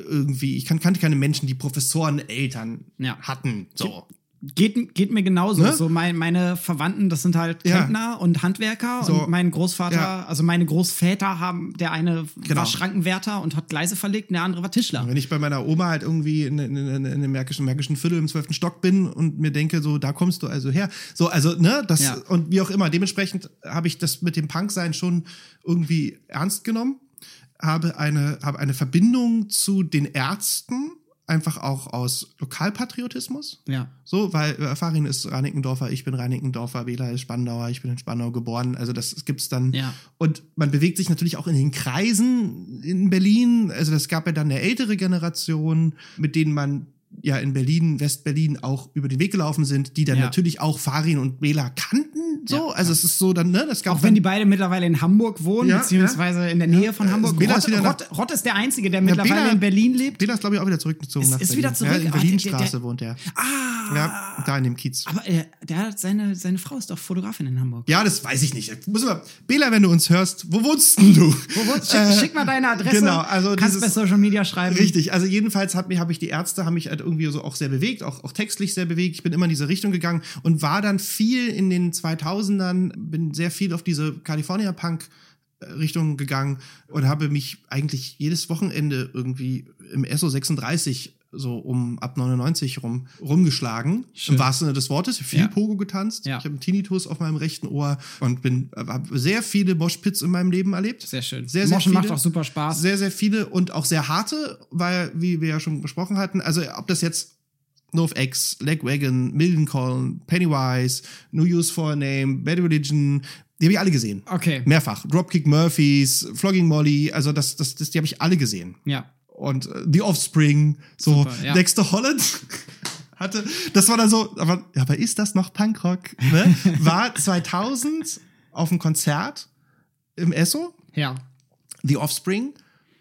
irgendwie, ich kan kannte keine Menschen, die Professoreneltern Ja. hatten. So. Geht, geht mir genauso. Ne? So mein, meine Verwandten, das sind halt Ja. Klempner und Handwerker. So. Und mein Großvater, Ja. also meine Großväter haben, der eine Genau. war Schrankenwärter und hat Gleise verlegt, und der andere war Tischler. Wenn ich bei meiner Oma halt irgendwie in, in, in, in einem märkischen, märkischen Viertel im zwölften Stock bin und mir denke, so, da kommst du also her. So, also, ne, das, Ja. und wie auch immer. Dementsprechend habe ich das mit dem Punksein schon irgendwie ernst genommen. Habe eine, habe eine Verbindung zu den Ärzten, einfach auch aus Lokalpatriotismus. Ja. So, weil äh, Farin ist Reinickendorfer, ich bin Reinickendorfer, Wähler ist Spandauer, ich bin in Spandau geboren. Also das gibt's dann. Ja. Und man bewegt sich natürlich auch in den Kreisen in Berlin. Also das gab ja dann eine ältere Generation, mit denen man ja in Berlin, Westberlin auch über den Weg gelaufen sind, die dann Ja. natürlich auch Farin und Wähler kannten. so. Ja, also es ist so dann, ne, das gab Auch wenn die beide mittlerweile in Hamburg wohnen, beziehungsweise in der Nähe von Äh, Hamburg. Bela ist Rott, wieder nach- Rott, Rott ist der Einzige, der mittlerweile Bela- in Berlin lebt. Bela ist, glaube ich, auch wieder zurückgezogen Ist- nach ist Berlin. wieder zurück? Ja, in Ah, der- Berlinstraße der- wohnt er. Ah! Ja, da in dem Kiez. Aber äh, der hat seine, seine Frau ist doch Fotografin in Hamburg. Ja, das weiß ich nicht. Muss mal, Bela, wenn du uns hörst, wo wohnst denn du? Wo wohnst- Schick, schick mal deine Adresse. Äh, Genau, also kannst bei dieses- Social Media schreiben. Richtig, also jedenfalls habe hab ich die Ärzte haben mich halt irgendwie so auch sehr bewegt, auch, auch textlich sehr bewegt. Ich bin immer in diese Richtung gegangen und war dann viel in den 2000ern, bin sehr viel auf diese California Punk äh, Richtung gegangen und habe mich eigentlich jedes Wochenende irgendwie im SO 36 so um ab 99 rum rumgeschlagen. Schön. Im wahrsten Sinne des Wortes. Viel Ja. Pogo getanzt. Ja. Ich habe einen Tinnitus auf meinem rechten Ohr und bin habe sehr viele Moshpits in meinem Leben erlebt. Sehr schön. Sehr, sehr Moschen viele. macht auch super Spaß. Sehr, sehr viele und auch sehr harte, weil, wie wir ja schon besprochen hatten, also ob das jetzt NoFX, Legwagon, Mildencall, Pennywise, No Use for a Name, Bad Religion, die habe ich alle gesehen. Okay. Mehrfach. Dropkick Murphys, Flogging Molly, also das, das, das die habe ich alle gesehen. Ja. Und äh, The Offspring, so Super, ja. Dexter Holland [laughs] hatte, das war dann so, aber, aber ist das noch Punkrock? Ne? [laughs] War 2000 auf einem Konzert im Esso Ja. The Offspring.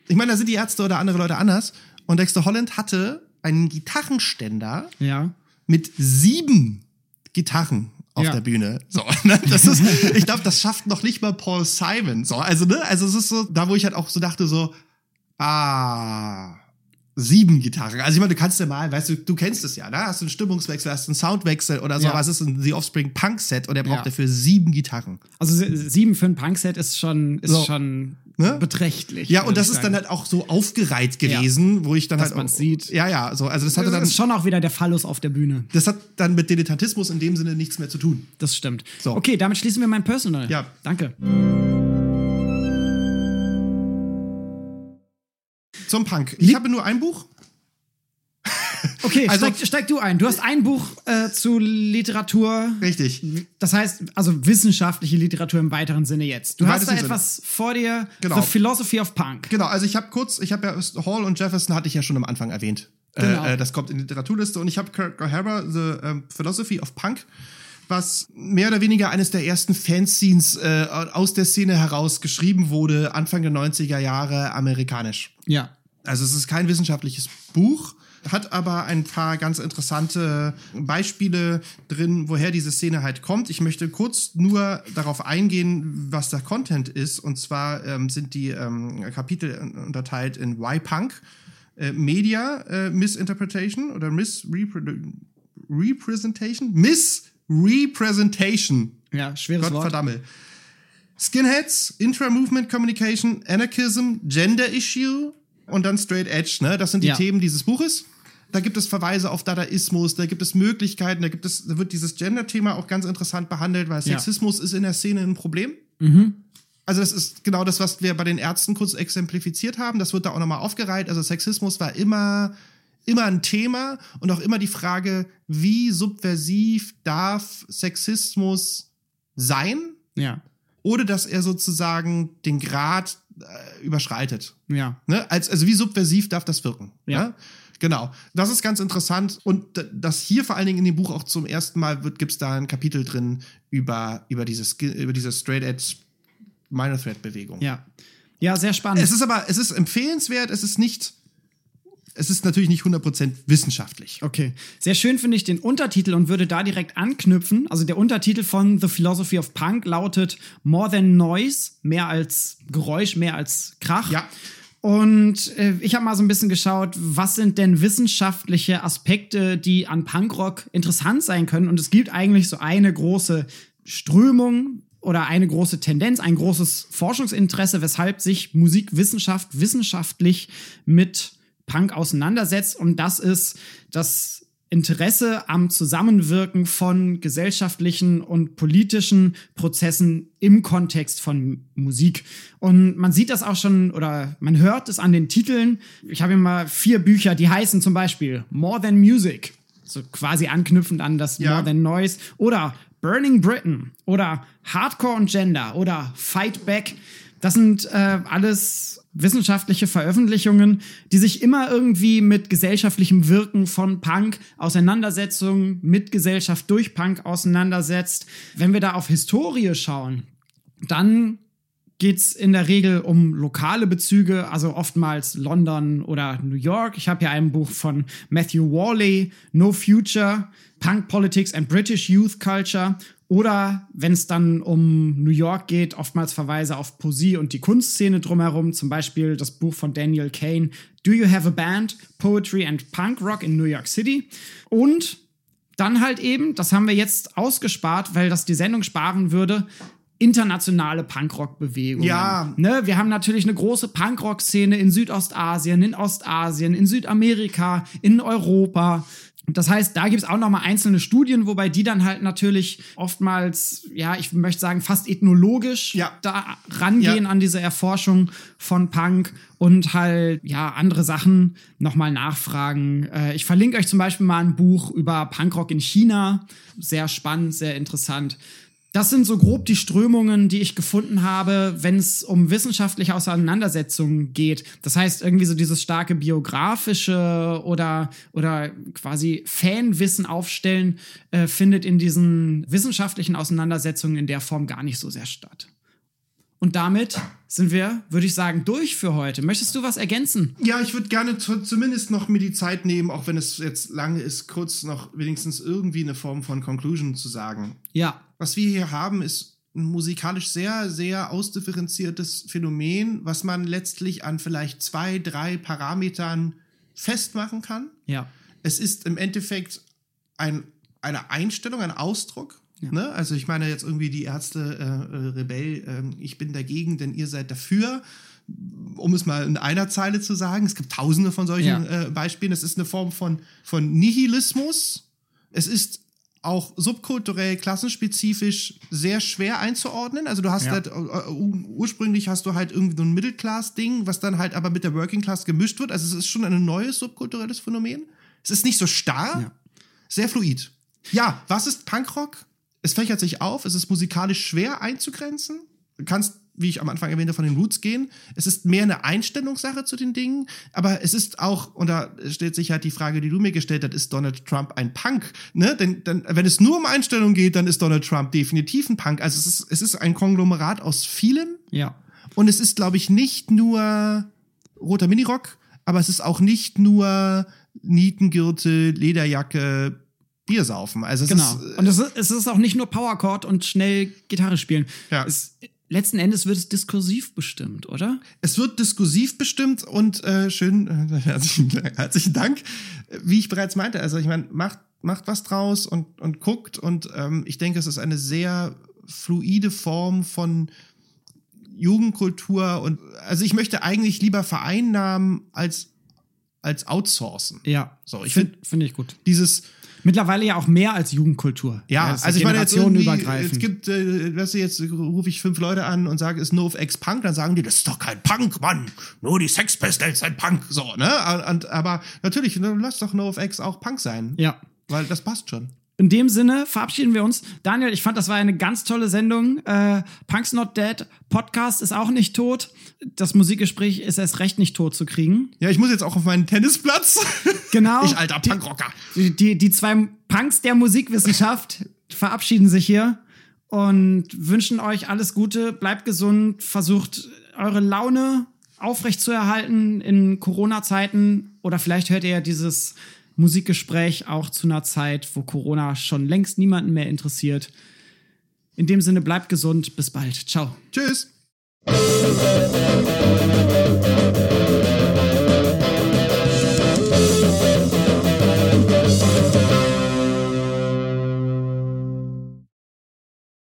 Ich meine, da sind die Ärzte oder andere Leute anders. Und Dexter Holland hatte einen Gitarrenständer Ja. mit sieben Gitarren auf Ja. der Bühne. So, [laughs] ne? das ist, ich glaube, das schafft noch nicht mal Paul Simon. So, also, ne, also es ist so, da wo ich halt auch so dachte, so, ah, sieben Gitarren. Also ich meine, du kannst ja mal, weißt du, du kennst es ja, ne? Hast du einen Stimmungswechsel, hast du einen Soundwechsel oder so, Ja. was ist ein The Offspring Punk Set und er braucht Ja. dafür sieben Gitarren. Also sie- sieben für ein Punkset ist schon, ist So. schon Ne? beträchtlich. Ja, und das ist dann halt auch so aufgereiht gewesen, wo ich dann Dass halt auch- sieht. Ja, ja, so, also das hatte das dann ist schon auch wieder der Phallus auf der Bühne. das hat dann mit Dilettantismus in dem Sinne nichts mehr zu tun. Das stimmt. So. Okay, damit schließen wir mein Personal. Ja. Danke. Zum Punk. Ich Lieb- habe nur ein Buch. [laughs] Okay, Also- steig, steig du ein. Du hast ein Buch äh, zu Literatur. Richtig. Das heißt, also wissenschaftliche Literatur im weiteren Sinne jetzt. Du Im hast da etwas vor dir. Genau. The Philosophy of Punk. Genau, also ich habe kurz, ich habe ja Hall und Jefferson hatte ich ja schon am Anfang erwähnt. Genau. Äh, äh, das kommt in die Literaturliste und ich habe Kurt O'Hara, The ähm, Philosophy of Punk, was mehr oder weniger eines der ersten Fanzines äh, aus der Szene heraus geschrieben wurde, Anfang der 90er Jahre amerikanisch. Ja. Also es ist kein wissenschaftliches Buch, hat aber ein paar ganz interessante Beispiele drin, woher diese Szene halt kommt. Ich möchte kurz nur darauf eingehen, was der Content ist. Und zwar ähm, sind die ähm, Kapitel unterteilt in Why Punk, äh, Media äh, Misinterpretation oder Misrepresentation, Misrepresentation Ja, schweres Gott Wort. verdammel. Skinheads, Intra-Movement Communication, Anarchism, Gender Issue und dann Straight Edge, ne? Das sind die Ja. Themen dieses Buches. Da gibt es Verweise auf Dadaismus, da gibt es Möglichkeiten, da gibt es, da wird dieses Gender-Thema auch ganz interessant behandelt, weil Ja. Sexismus ist in der Szene ein Problem. Also das ist genau das, was wir bei den Ärzten kurz exemplifiziert haben. Das wird da auch nochmal aufgereiht. Also Sexismus war immer, immer ein Thema und auch immer die Frage, wie subversiv darf Sexismus sein, Ja. ohne dass er sozusagen den Grad äh, überschreitet. Ja. Ne? Als, also wie subversiv darf das wirken? Ja. Ne? Genau. Das ist ganz interessant. Und das hier vor allen Dingen in dem Buch auch zum ersten Mal wird, gibt es da ein Kapitel drin über, über, dieses, über diese Straight Edge Minor Threat Bewegung. Ja. Ja, sehr spannend. Es ist aber, es ist empfehlenswert, es ist nicht, es ist natürlich nicht 100% wissenschaftlich. Okay. Sehr schön finde ich den Untertitel und würde da direkt anknüpfen. Also der Untertitel von The Philosophy of Punk lautet More Than Noise, mehr als Geräusch, mehr als Krach. Ja. Und äh, ich habe mal so ein bisschen geschaut, was sind denn wissenschaftliche Aspekte, die an Punkrock interessant sein können. Und es gibt eigentlich so eine große Strömung oder eine große Tendenz, ein großes Forschungsinteresse, weshalb sich Musikwissenschaft wissenschaftlich mit Punk auseinandersetzt. Und das ist das Interesse am Zusammenwirken von gesellschaftlichen und politischen Prozessen im Kontext von Musik. Und man sieht das auch schon oder man hört es an den Titeln. Ich habe hier mal vier Bücher, die heißen zum Beispiel More Than Music, so quasi anknüpfend an das Ja. More Than Noise oder Burning Britain oder Hardcore und Gender oder Fight Back. Das sind äh, alles wissenschaftliche Veröffentlichungen, die sich immer irgendwie mit gesellschaftlichem Wirken von Punk, Auseinandersetzungen mit Gesellschaft durch Punk auseinandersetzt. Wenn wir da auf Historie schauen, dann geht's in der Regel um lokale Bezüge, also oftmals London oder New York. Ich habe hier ein Buch von Matthew Worley, No Future, Punk Politics and British Youth Culture. Oder wenn es dann um New York geht, oftmals Verweise auf Poesie und die Kunstszene drumherum, zum Beispiel das Buch von Daniel Kane, Do You Have a Band? Poetry and Punk Rock in New York City. Und dann halt eben, das haben wir jetzt ausgespart, weil das die Sendung sparen würde, internationale Punkrock-Bewegungen. Ja. Ne, wir haben natürlich eine große Punkrock-Szene in Südostasien, in Ostasien, in Südamerika, in Europa. Das heißt, da gibt es auch noch mal einzelne Studien, wobei die dann halt natürlich oftmals, ja, ich möchte sagen, fast ethnologisch Ja. da rangehen Ja. an diese Erforschung von Punk und halt, ja, andere Sachen noch mal nachfragen. Äh, ich verlinke euch zum Beispiel mal ein Buch über Punkrock in China. Sehr spannend, sehr interessant. Das sind so grob die Strömungen, die ich gefunden habe, wenn es um wissenschaftliche Auseinandersetzungen geht. Das heißt, irgendwie so dieses starke biografische oder, oder quasi Fanwissen aufstellen, äh, findet in diesen wissenschaftlichen Auseinandersetzungen in der Form gar nicht so sehr statt. Und damit sind wir, würde ich sagen, durch für heute. Möchtest du was ergänzen? Ja, ich würde gerne zu, zumindest noch mir die Zeit nehmen, auch wenn es jetzt lange ist, kurz noch wenigstens irgendwie eine Form von Conclusion zu sagen. Ja, Was wir hier haben, ist ein musikalisch sehr, sehr ausdifferenziertes Phänomen, was man letztlich an vielleicht zwei, drei Parametern festmachen kann. ja, Es ist im Endeffekt ein, eine Einstellung, ein Ausdruck. Ne? Also ich meine jetzt irgendwie die Ärzte äh, äh, Rebell, ähm, ich bin dagegen, denn ihr seid dafür. Um es mal in einer Zeile zu sagen, es gibt tausende von solchen Ja. äh, Beispielen. Es ist eine Form von, von Nihilismus. Es ist auch subkulturell, klassenspezifisch sehr schwer einzuordnen. Also du hast Ja. halt, äh, ur- ursprünglich hast du halt irgendwie so ein Middle-Class-Ding, was dann halt aber mit der Working Class gemischt wird. Also es ist schon ein neues subkulturelles Phänomen. Es ist nicht so starr, Ja. sehr fluid. Ja, was ist Punkrock? Es fächert sich auf, es ist musikalisch schwer einzugrenzen. Du kannst, wie ich am Anfang erwähnte, von den Roots gehen. Es ist mehr eine Einstellungssache zu den Dingen, aber es ist auch, und da stellt sich halt die Frage, die du mir gestellt hast, ist Donald Trump ein Punk? Ne? Denn, denn wenn es nur um Einstellung geht, dann ist Donald Trump definitiv ein Punk. Also es ist, es ist ein Konglomerat aus vielem. ja. Und es ist, glaube ich, nicht nur roter Minirock, aber es ist auch nicht nur Nietengürtel, Lederjacke, Bier saufen. Also es Genau. ist, Und es ist, es ist auch nicht nur Powerchord und schnell Gitarre spielen. Ja. Es, letzten Endes wird es diskursiv bestimmt, oder? es wird diskursiv bestimmt und äh, schön, äh, [laughs] herzlichen, herzlichen Dank. Wie ich bereits meinte, also ich meine, macht, macht was draus und, und guckt und ähm, ich denke, es ist eine sehr fluide Form von Jugendkultur und also ich möchte eigentlich lieber vereinnahmen als als outsourcen. Ja. So, ich finde find- finde ich gut. Dieses Mittlerweile ja auch mehr als Jugendkultur. Ja, ist also ich meine jetzt generationenübergreifend. es gibt, äh, weißt du, jetzt rufe ich fünf Leute an und sage, ist NoFX Punk, dann sagen die, das ist doch kein Punk, Mann, nur die Sex Pistols sind Punk, so, ne? Und, aber natürlich, lass doch NoFX auch Punk sein, ja. weil das passt schon. In dem Sinne verabschieden wir uns. Daniel, ich fand, das war eine ganz tolle Sendung. Äh, Punk's Not Dead Podcast ist auch nicht tot. Das Musikgespräch ist erst recht nicht tot zu kriegen. Ja, ich muss jetzt auch auf meinen Tennisplatz. [laughs] Genau. Ich alter Punkrocker. Die, die, die zwei Punks der Musikwissenschaft [laughs] verabschieden sich hier und wünschen euch alles Gute, bleibt gesund, versucht eure Laune aufrechtzuerhalten in Corona-Zeiten oder vielleicht hört ihr ja dieses Musikgespräch auch zu einer Zeit, wo Corona schon längst niemanden mehr interessiert. In dem Sinne bleibt gesund, bis bald. Ciao. Tschüss.